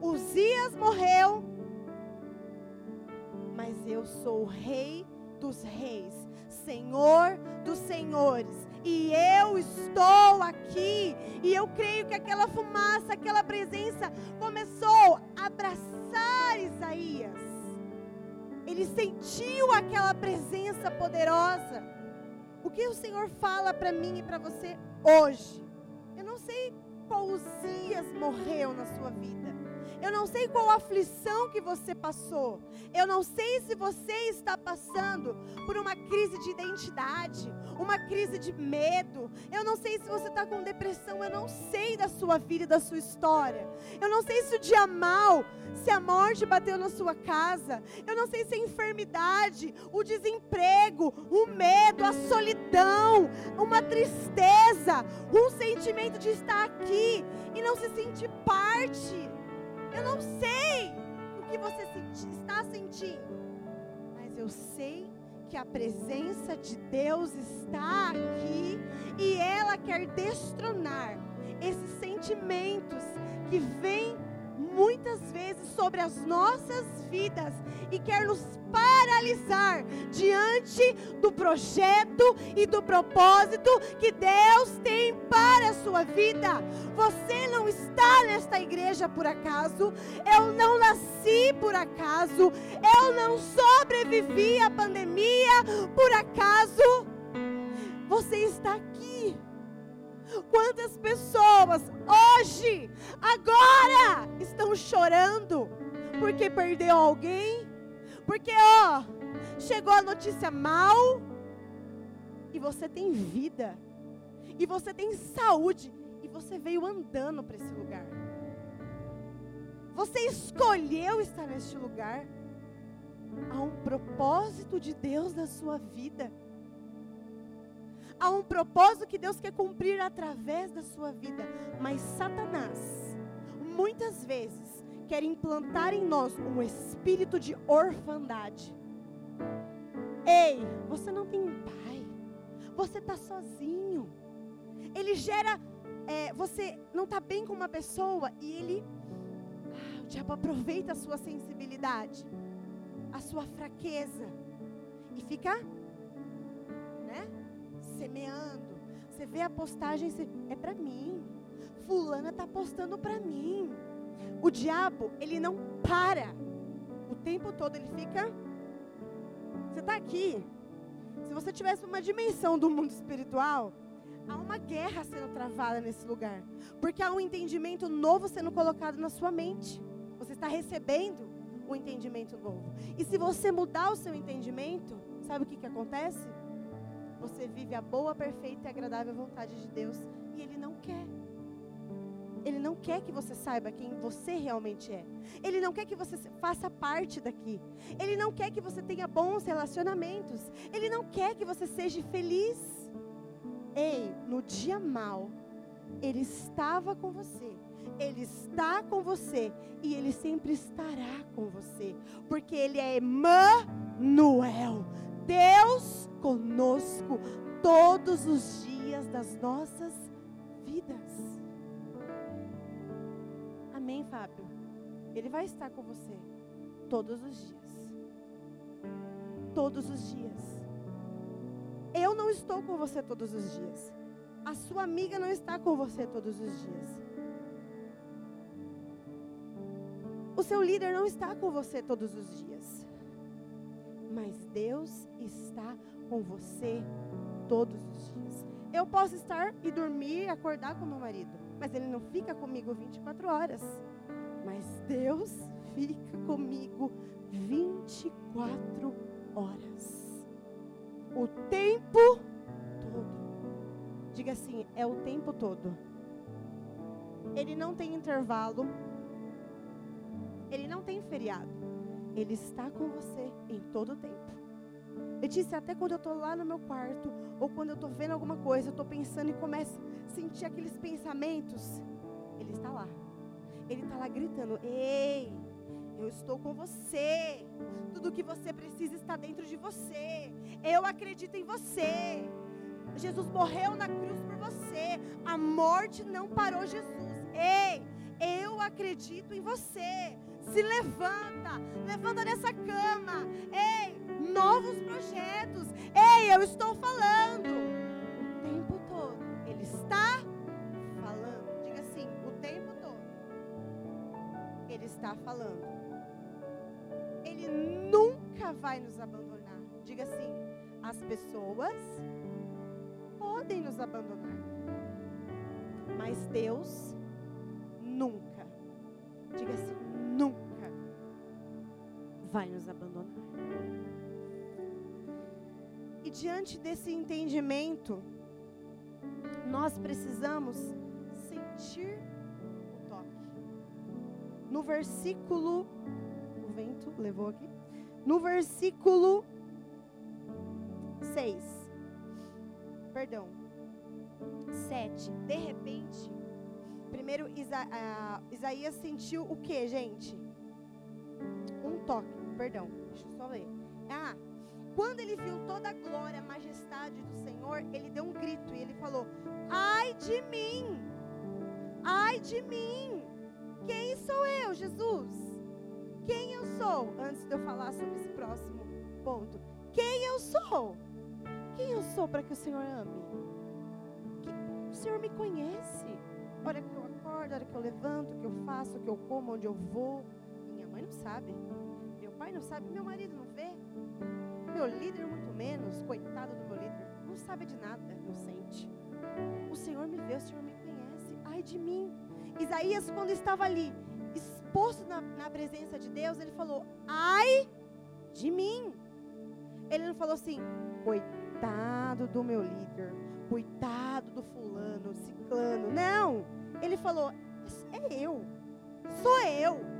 Uzias morreu, mas eu sou o rei dos reis, Senhor dos senhores, e eu estou aqui. E eu creio que aquela fumaça, aquela presença começou a abraçar Isaías. Ele sentiu aquela presença poderosa. O que o Senhor fala para mim e para você hoje? não sei qual Uzias morreu na sua vida. Eu não sei qual aflição que você passou. Eu não sei se você está passando por uma crise de identidade, uma crise de medo. Eu não sei se você está com depressão. Eu não sei da sua vida e da sua história. Eu não sei se o dia mal, se a morte bateu na sua casa. Eu não sei se a enfermidade, o desemprego, o medo, a solidão, uma tristeza, um sentimento de estar aqui e não se sentir parte. Eu não sei o que você está sentindo, mas eu sei que a presença de Deus está aqui e ela quer destronar esses sentimentos que vêm muitas vezes sobre as nossas vidas e quer nos paralisar diante do projeto e do propósito que Deus tem para a sua vida. Você não está nesta igreja por acaso, eu não nasci por acaso, eu não sobrevivi à pandemia por acaso. Você está aqui Quantas pessoas hoje, agora, estão chorando porque perdeu alguém? Porque, ó, chegou a notícia mal e você tem vida, e você tem saúde, e você veio andando para esse lugar. Você escolheu estar neste lugar. Há um propósito de Deus na sua vida há um propósito que Deus quer cumprir através da sua vida. Mas Satanás, muitas vezes, quer implantar em nós um espírito de orfandade. Ei, você não tem um pai, você está sozinho. Ele gera, é, você não está bem com uma pessoa e ele, ah, o diabo aproveita a sua sensibilidade, a sua fraqueza e fica, né? Você vê a postagem, você, é para mim. Fulana está postando para mim. O diabo, ele não para. O tempo todo ele fica. Você está aqui. Se você tivesse uma dimensão do mundo espiritual, há uma guerra sendo travada nesse lugar. Porque há um entendimento novo sendo colocado na sua mente. Você está recebendo um entendimento novo. E se você mudar o seu entendimento, sabe o que, que acontece? Você vive a boa, perfeita e agradável vontade de Deus e Ele não quer. Ele não quer que você saiba quem você realmente é. Ele não quer que você faça parte daqui. Ele não quer que você tenha bons relacionamentos. Ele não quer que você seja feliz. Ei, no dia mal, Ele estava com você. Ele está com você e Ele sempre estará com você, porque Ele é Emmanuel, Deus conosco todos os dias das nossas vidas. Amém, Fábio? Ele vai estar com você todos os dias. Todos os dias. Eu não estou com você todos os dias. A sua amiga não está com você todos os dias. O seu líder não está com você todos os dias mas Deus está com você todos os dias. Eu posso estar e dormir, acordar com meu marido, mas ele não fica comigo 24 horas. Mas Deus fica comigo 24 horas. O tempo todo. Diga assim, é o tempo todo. Ele não tem intervalo. Ele não tem feriado. Ele está com você em todo o tempo. Letícia, até quando eu estou lá no meu quarto, ou quando eu estou vendo alguma coisa, eu estou pensando e começo a sentir aqueles pensamentos, Ele está lá. Ele está lá gritando: Ei, eu estou com você. Tudo que você precisa está dentro de você. Eu acredito em você. Jesus morreu na cruz por você. A morte não parou Jesus. Ei, eu acredito em você se levanta, levanta dessa cama. Ei, novos projetos. Ei, eu estou falando. O tempo todo. Ele está falando. Diga assim, o tempo todo. Ele está falando. Ele nunca vai nos abandonar. Diga assim, as pessoas podem nos abandonar. Mas Deus nunca, diga assim, vai nos abandonar. E diante desse entendimento, nós precisamos sentir o toque. No versículo, o vento levou aqui. No versículo 6, perdão, 7, de repente, primeiro Isa, uh, Isaías sentiu o que, gente? Um toque, perdão, deixa eu só ler. Ah, quando ele viu toda a glória, a majestade do Senhor, ele deu um grito e ele falou: Ai de mim! Ai de mim! Quem sou eu, Jesus? Quem eu sou? Antes de eu falar sobre esse próximo ponto. Quem eu sou? Quem eu sou para que o Senhor ame? O Senhor me conhece. A hora que eu acordo, a hora que eu levanto, o que eu faço, o que eu como, onde eu vou. Minha mãe não sabe. Pai não sabe. Meu marido não vê. Meu líder, muito menos. Coitado do meu líder. Não sabe de nada, inocente. O Senhor me vê, o Senhor me conhece. Ai de mim. Isaías, quando estava ali, exposto na, na presença de Deus, ele falou: Ai de mim. Ele não falou assim, coitado do meu líder, coitado do fulano, ciclano. Não. Ele falou: é eu, sou eu.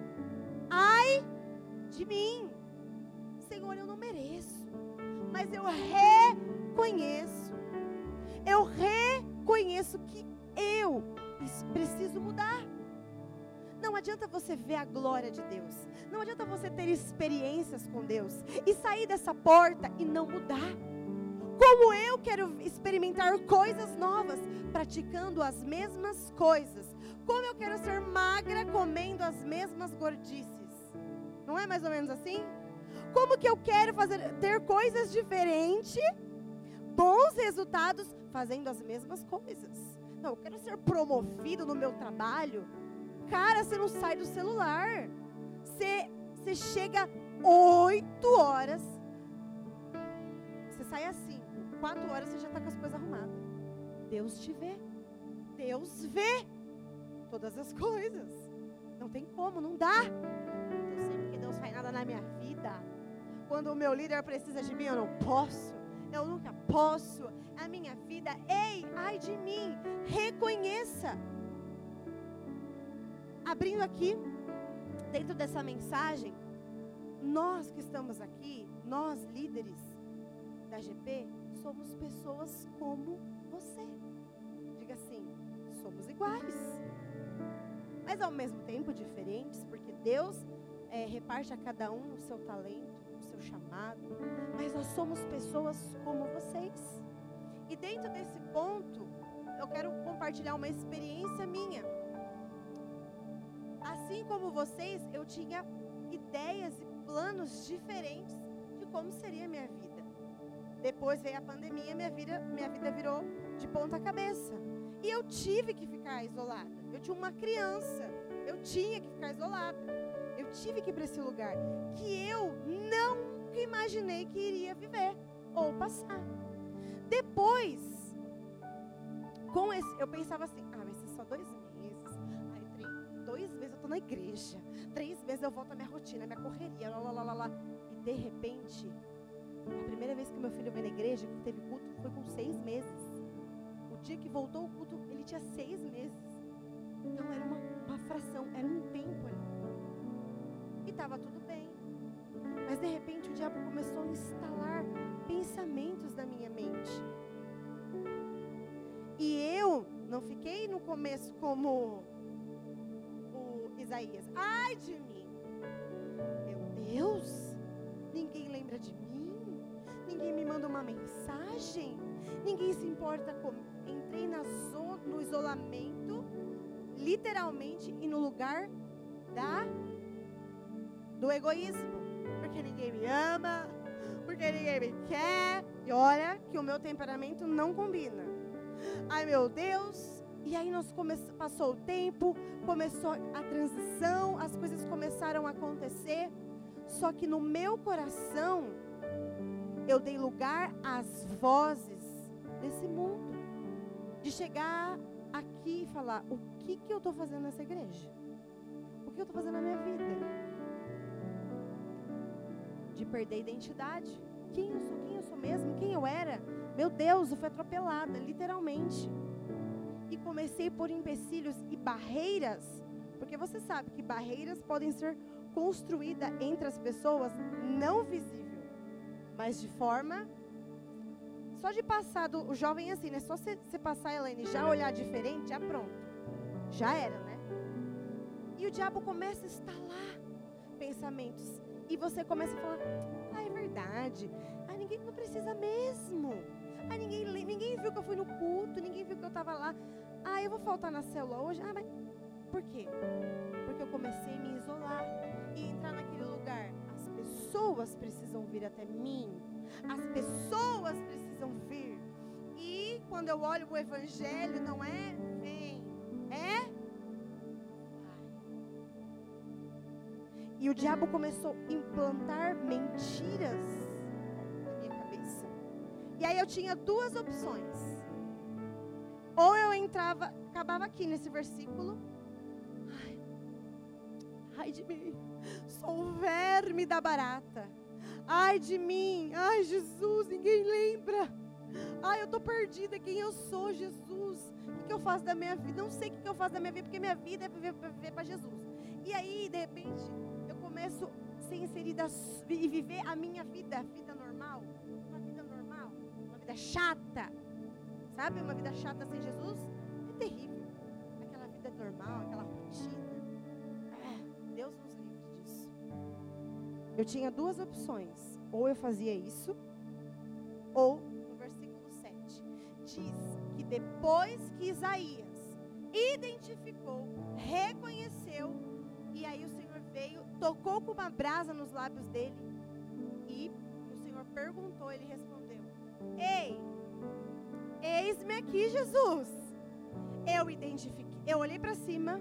De mim. Senhor, eu não mereço, mas eu reconheço. Eu reconheço que eu preciso mudar. Não adianta você ver a glória de Deus. Não adianta você ter experiências com Deus e sair dessa porta e não mudar. Como eu quero experimentar coisas novas, praticando as mesmas coisas. Como eu quero ser magra comendo as mesmas gordices. Não é mais ou menos assim? Como que eu quero fazer ter coisas diferentes, bons resultados fazendo as mesmas coisas? Não, eu quero ser promovido no meu trabalho Cara, você não sai do celular. Você, você chega oito horas. Você sai cinco. Quatro horas você já está com as coisas arrumadas. Deus te vê. Deus vê todas as coisas. Não tem como, não dá. Deus faz nada na minha vida. Quando o meu líder precisa de mim, eu não posso. Eu nunca posso. A minha vida, ei, ai de mim. Reconheça abrindo aqui, dentro dessa mensagem, nós que estamos aqui, nós líderes da GP, somos pessoas como você. Diga assim, somos iguais. Mas ao mesmo tempo diferentes, porque Deus é, reparte a cada um o seu talento, o seu chamado. Mas nós somos pessoas como vocês. E dentro desse ponto, eu quero compartilhar uma experiência minha assim como vocês, eu tinha ideias e planos diferentes de como seria a minha vida. Depois veio a pandemia, minha vida, minha vida virou de ponta cabeça. E eu tive que ficar isolada. Eu tinha uma criança, eu tinha que ficar isolada. Tive que ir para esse lugar que eu nunca imaginei que iria viver ou passar. Depois, com esse, eu pensava assim, ah, vai ser só dois meses dois meses eu estou na igreja, três meses eu volto à minha rotina, à minha correria, lá, lá, lá, lá, E de repente, a primeira vez que meu filho veio na igreja, que teve culto, foi com seis meses. O dia que voltou o culto, ele tinha seis meses. Então era uma, uma fração, era um tempo ali. E estava tudo bem. Mas de repente o diabo começou a instalar pensamentos na minha mente. E eu não fiquei no começo como Isaías: Ai de mim, meu Deus, ninguém lembra de mim, ninguém me manda uma mensagem, ninguém se importa com. Entrei na zona, no isolamento, literalmente, e no lugar da do egoísmo, porque ninguém me ama, porque ninguém me quer. E olha que o meu temperamento não combina. Ai meu Deus, e aí nós come... passou o tempo, começou a transição, as coisas começaram a acontecer. Só que no meu coração eu dei lugar às vozes desse mundo. De chegar aqui e falar: o que, que eu estou fazendo nessa igreja? O que eu estou fazendo na minha vida? De perder a identidade. Quem eu sou? Quem eu sou mesmo? Quem eu era? Meu Deus, eu fui atropelada, literalmente. E comecei por empecilhos e barreiras, porque você sabe que barreiras podem ser construídas entre as pessoas não visível, mas de forma só de passar do o jovem assim, né? Só você passar, Elaine, já olhar diferente, já pronto. Já era, né? E o diabo começa a instalar pensamentos. E você começa a falar, ah, é verdade. Ah, ninguém não precisa mesmo. Ah, ninguém, ninguém viu que eu fui no culto, ninguém viu que eu estava lá. Ah, eu vou faltar na célula hoje. Ah, mas por quê? Porque eu comecei a me isolar e entrar naquele lugar. As pessoas precisam vir até mim. As pessoas precisam vir. E quando eu olho o evangelho, não é vem, é E o diabo começou a implantar mentiras na minha cabeça. E aí eu tinha duas opções. Ou eu entrava, acabava aqui nesse versículo. Ai, ai de mim, sou o verme da barata. Ai de mim, ai Jesus, ninguém lembra. Ai, eu estou perdida. Quem eu sou, Jesus? O que, que eu faço da minha vida? Não sei o que, que eu faço da minha vida, porque minha vida é viver para Jesus. E aí, de repente, começo a ser inserida e viver a minha vida, vida normal. Uma vida normal, uma vida chata. Sabe, uma vida chata sem Jesus? É terrível. Aquela vida normal, aquela rotina. É, Deus nos eu tinha duas opções. Ou eu fazia isso, ou no versículo 7, diz que depois que Isaías identificou, reconheceu, e aí o Senhor veio, tocou com uma brasa nos lábios dele, e o Senhor perguntou, ele respondeu: Ei, eis-me aqui, Jesus. Eu identifiquei, eu olhei para cima,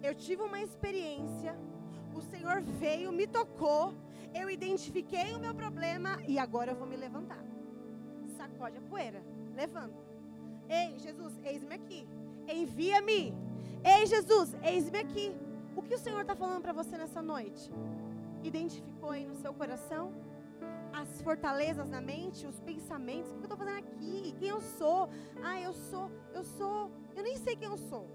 eu tive uma experiência, o Senhor veio, me tocou, eu identifiquei o meu problema e agora eu vou me levantar. Sacode a poeira, levanta. Ei, Jesus, eis-me aqui. Envia-me. Ei, Jesus, eis-me aqui. O que o Senhor está falando para você nessa noite? Identificou aí no seu coração? As fortalezas na mente, os pensamentos. O que eu estou fazendo aqui? Quem eu sou? Ah, eu sou, eu sou. Eu nem sei quem eu sou.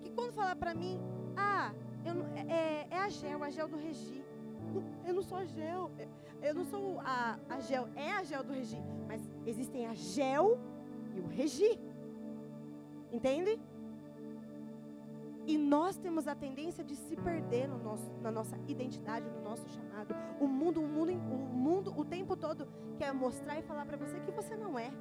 Que quando falar para mim, ah, eu, é, é a Gel, a Gel do Regi. Eu não sou a Gel. Eu não sou a, a Gel. É a Gel do Regi. Mas existem a Gel e o Regi. Entende? E nós temos a tendência de se perder no nosso, na nossa identidade, no nosso chamado. O mundo, o mundo, o mundo, o tempo todo quer mostrar e falar para você que você não é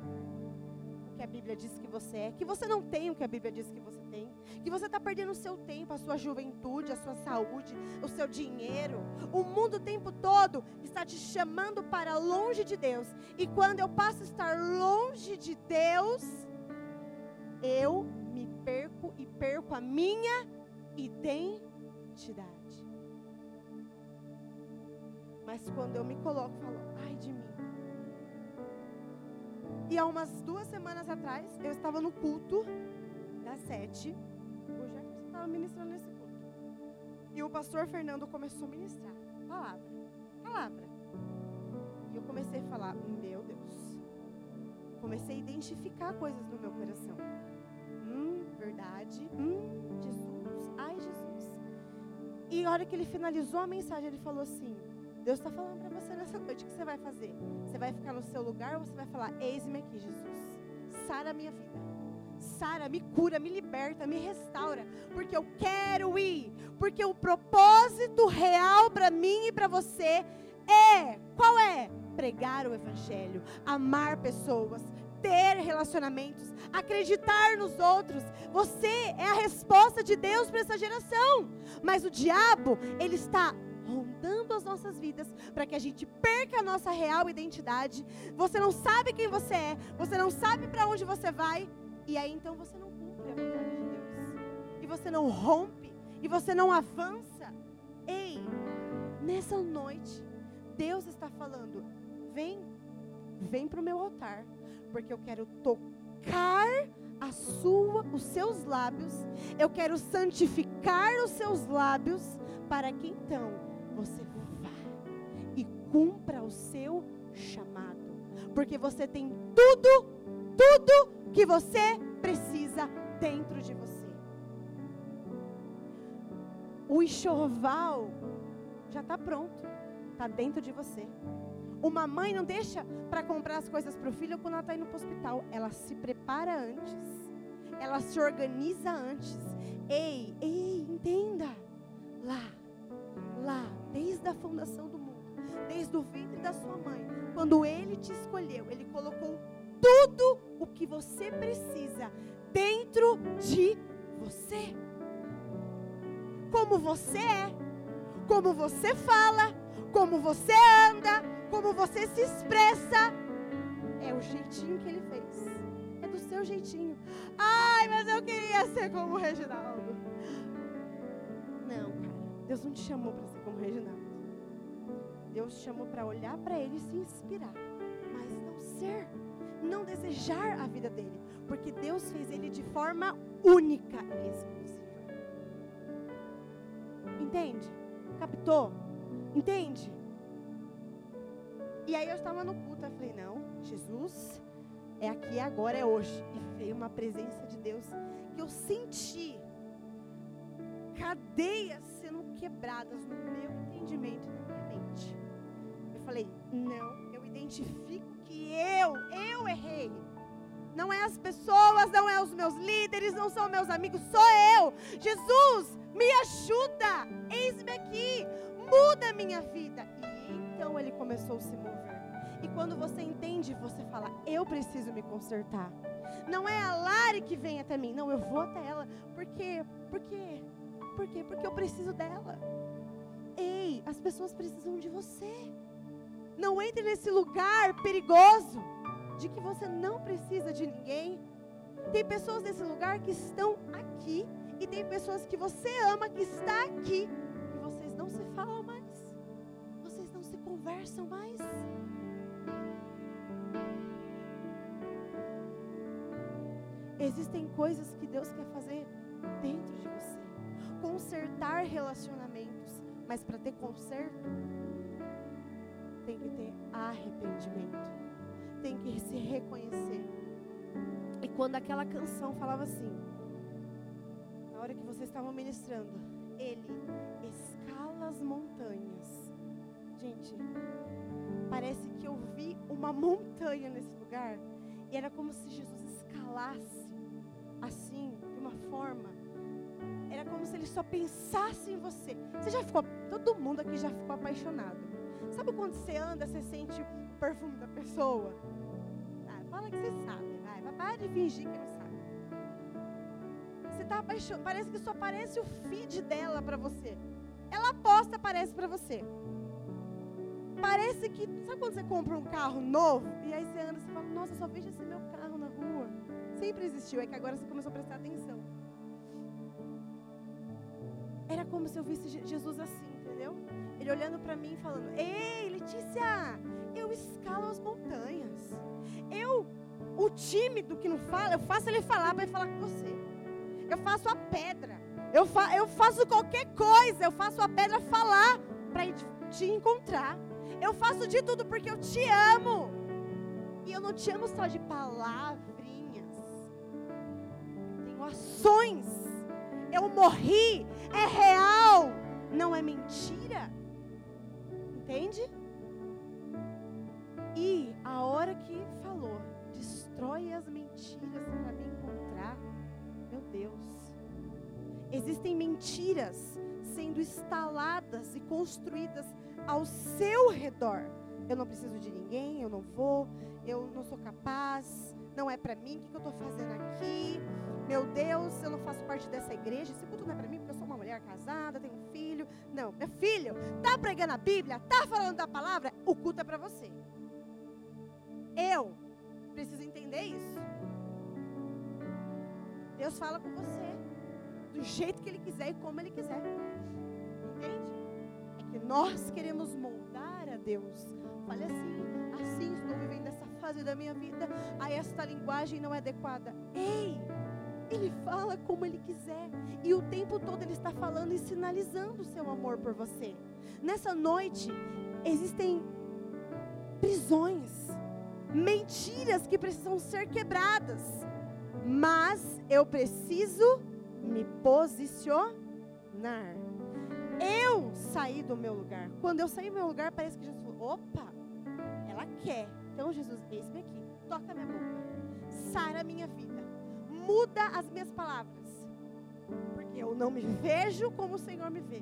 que a Bíblia diz que você é, que você não tem o que a Bíblia diz que você tem, que você está perdendo o seu tempo, a sua juventude, a sua saúde, o seu dinheiro. O mundo o tempo todo está te chamando para longe de Deus. E quando eu passo a estar longe de Deus, eu e perco a minha identidade. Mas quando eu me coloco, falo, ai de mim. E há umas duas semanas atrás, eu estava no culto das sete. O Jefferson estava ministrando nesse culto. E o pastor Fernando começou a ministrar. Palavra, palavra. E eu comecei a falar, meu Deus. Comecei a identificar coisas no meu coração. Hum, verdade. Hum, Jesus. Ai, Jesus. E a hora que ele finalizou a mensagem, ele falou assim: Deus está falando para você nessa noite o que você vai fazer. Você vai ficar no seu lugar ou você vai falar: Eis-me aqui, Jesus. Sara minha vida. Sara, me cura, me liberta, me restaura. Porque eu quero ir. Porque o propósito real para mim e para você é: qual é? Pregar o Evangelho, amar pessoas, ter relacionamentos, acreditar nos outros. Você é a resposta de Deus para essa geração. Mas o diabo, ele está rondando as nossas vidas para que a gente perca a nossa real identidade. Você não sabe quem você é, você não sabe para onde você vai, e aí então você não cumpre a vontade de Deus. E você não rompe, e você não avança. Ei, nessa noite, Deus está falando: vem, vem para o meu altar, porque eu quero tocar a sua, os seus lábios, eu quero santificar os seus lábios, para que então você vá e cumpra o seu chamado. Porque você tem tudo, tudo que você precisa dentro de você. O enxoval já está pronto, está dentro de você. Uma mãe não deixa para comprar as coisas para o filho quando ela está indo para o hospital. Ela se prepara antes. Ela se organiza antes. Ei, ei, entenda. Lá, lá, desde a fundação do mundo, desde o ventre da sua mãe, quando ele te escolheu, ele colocou tudo o que você precisa dentro de você. Como você é, como você fala, como você anda, como você se expressa, é o jeitinho que ele fez. É do seu jeitinho. Ai, mas eu queria ser como o Reginaldo. Não, cara. Deus não te chamou para ser como o Reginaldo. Deus te chamou para olhar para ele e se inspirar, mas não ser, não desejar a vida dele, porque Deus fez ele de forma única e exclusiva. Entende? Captou? Entende? E aí eu estava no culto, eu falei, não, Jesus é aqui, agora, é hoje. E veio uma presença de Deus que eu senti cadeias sendo quebradas no meu entendimento e na minha mente. Eu falei, não, eu identifico que eu, eu errei. Não é as pessoas, não é os meus líderes, não são meus amigos, sou eu. Jesus, me ajuda. Eis-me aqui. Muda a minha vida. Então ele começou a se mover. E quando você entende, você fala: Eu preciso me consertar. Não é a Lari que vem até mim. Não, eu vou até ela. Por quê? Por quê? Por quê? Porque eu preciso dela. Ei, as pessoas precisam de você. Não entre nesse lugar perigoso de que você não precisa de ninguém. Tem pessoas nesse lugar que estão aqui e tem pessoas que você ama que está aqui conversam mais. Existem coisas que Deus quer fazer dentro de você. Consertar relacionamentos. Mas para ter conserto, tem que ter arrependimento. Tem que se reconhecer. E quando aquela canção falava assim, na hora que vocês estavam ministrando, ele escala as montanhas. Gente, parece que eu vi uma montanha nesse lugar. E era como se Jesus escalasse assim, de uma forma. Era como se ele só pensasse em você. Você já ficou, todo mundo aqui já ficou apaixonado. Sabe quando você anda, você sente o perfume da pessoa? Ah, fala que você sabe, vai. Para de fingir que não sabe. Você está apaixonado, parece que só aparece o feed dela para você. Ela posta, aparece para você. Parece que, sabe quando você compra um carro novo e aí você anda e fala, nossa, só vejo esse meu carro na rua. Sempre existiu, é que agora você começou a prestar atenção. Era como se eu visse Jesus assim, entendeu? Ele olhando para mim e falando: Ei, Letícia, eu escalo as montanhas. Eu, o tímido que não fala, eu faço ele falar para ele falar com você. Eu faço a pedra. Eu, fa eu faço qualquer coisa. Eu faço a pedra falar para te encontrar. Eu faço de tudo porque eu te amo. E eu não te amo só de palavra ações. Eu morri, é real, não é mentira. Entende? E a hora que falou, destrói as mentiras para me encontrar. Meu Deus. Existem mentiras sendo instaladas e construídas ao seu redor. Eu não preciso de ninguém, eu não vou, eu não sou capaz, não é para mim, o que, eu estou fazendo aqui? Meu Deus, eu não faço parte dessa igreja. Esse culto não é para mim, porque eu sou uma mulher casada, tenho um filho. Não, meu filho, tá pregando a Bíblia, tá falando da palavra, o culto é para você. Eu preciso entender isso. Deus fala com você do jeito que Ele quiser e como Ele quiser. Entende? Que nós queremos moldar a Deus. Fale assim, assim estou vivendo dessa fazer da minha vida a esta linguagem não é adequada. Ei! Ele fala como ele quiser. E o tempo todo ele está falando e sinalizando o seu amor por você. Nessa noite, existem prisões, mentiras que precisam ser quebradas. Mas eu preciso me posicionar. Saí do meu lugar. Quando eu saí do meu lugar, parece que Jesus falou: opa, ela quer. Então, Jesus, eis-me aqui, toca minha boca, sara minha vida, muda as minhas palavras. Porque eu não me vejo como o Senhor me vê.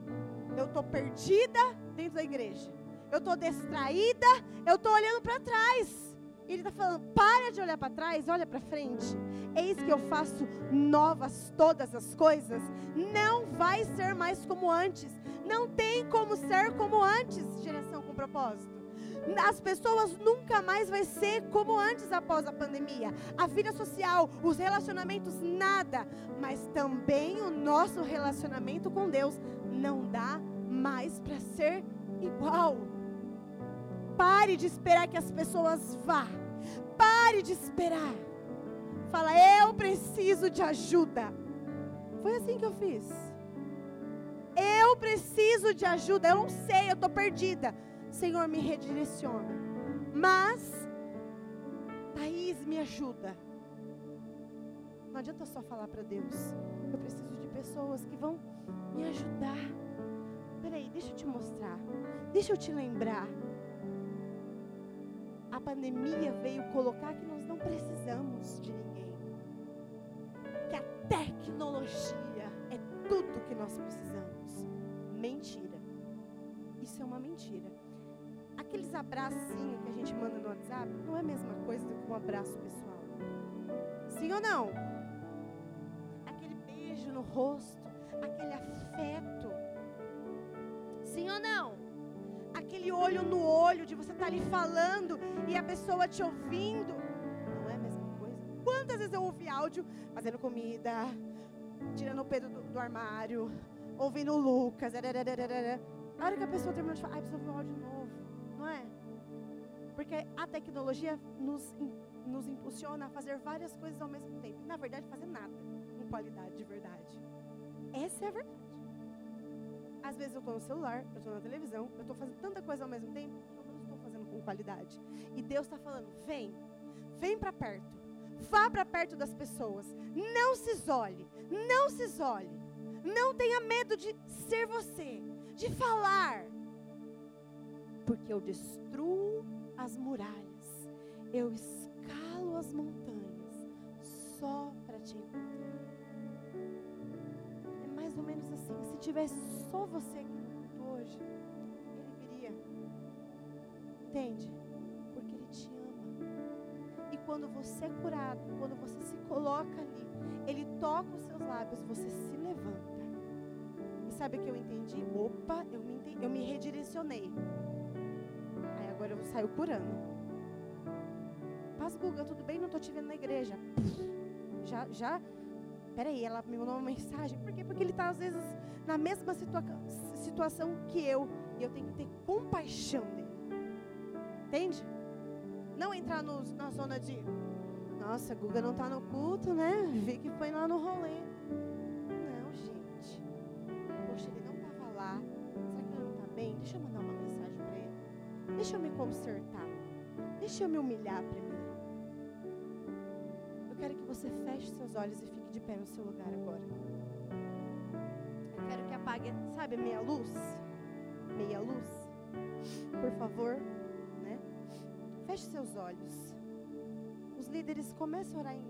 Eu estou perdida dentro da igreja. Eu estou distraída, eu estou olhando para trás. Ele está falando: para de olhar para trás, olha para frente. Eis que eu faço novas todas as coisas. Não vai ser mais como antes. Não tem como ser como antes. Geração com propósito. As pessoas nunca mais vai ser como antes após a pandemia. A vida social, os relacionamentos, nada. Mas também o nosso relacionamento com Deus não dá mais para ser igual. Pare de esperar que as pessoas vá. Pare de esperar. Fala, eu preciso de ajuda. Foi assim que eu fiz. Eu preciso de ajuda. Eu não sei, eu estou perdida. Senhor, me redireciona. Mas, Thaís, me ajuda. Não adianta só falar para Deus. Eu preciso de pessoas que vão me ajudar. Peraí, deixa eu te mostrar. Deixa eu te lembrar a pandemia veio colocar que nós não precisamos de ninguém. Que a tecnologia é tudo que nós precisamos. Mentira. Isso é uma mentira. Aqueles abracinhos que a gente manda no WhatsApp não é a mesma coisa do que um abraço pessoal. Sim ou não? Aquele beijo no rosto, aquele afeto. Sim ou não? Aquele olho no olho, de você estar tá ali falando e a pessoa te ouvindo. Não é a mesma coisa? Quantas vezes eu ouvi áudio fazendo comida, tirando o Pedro do, do armário, ouvindo o Lucas. A hora que a pessoa termina de falar, ai, precisa ouvir um áudio novo. Não é? Porque a tecnologia nos, nos impulsiona a fazer várias coisas ao mesmo tempo. Na verdade, fazer nada com qualidade de verdade. Essa é a verdade. Às vezes eu estou no celular, eu estou na televisão, eu estou fazendo tanta coisa ao mesmo tempo, eu não estou fazendo com qualidade. E Deus está falando: vem, vem para perto, vá para perto das pessoas, não se isole, não se isole, não tenha medo de ser você, de falar, porque eu destruo as muralhas, eu escalo as montanhas só para te encontrar ou menos assim. Se tivesse só você aqui no culto hoje, ele viria. Entende? Porque ele te ama. E quando você é curado, quando você se coloca ali, ele toca os seus lábios, você se levanta. E sabe o que eu entendi? Opa, eu me, entendi, eu me redirecionei. Aí agora eu saio curando. Paz Guga, tudo bem? Não estou te vendo na igreja. Já, já peraí, ela me mandou uma mensagem. Por quê? Porque ele está, às vezes, na mesma situa situação que eu. E eu tenho que ter compaixão dele. Entende? Não entrar no, na zona de. Nossa, a Guga não está no culto, né? Vi que foi lá no rolê. Não, gente. Poxa, ele não estava lá. Será que ele não está bem? Deixa eu mandar uma mensagem para ele. Deixa eu me consertar. Deixa eu me humilhar primeiro. Quero que você feche seus olhos e fique de pé no seu lugar agora. Eu quero que apague, sabe, meia luz? Meia luz. Por favor, né? Feche seus olhos. Os líderes começam a orar em,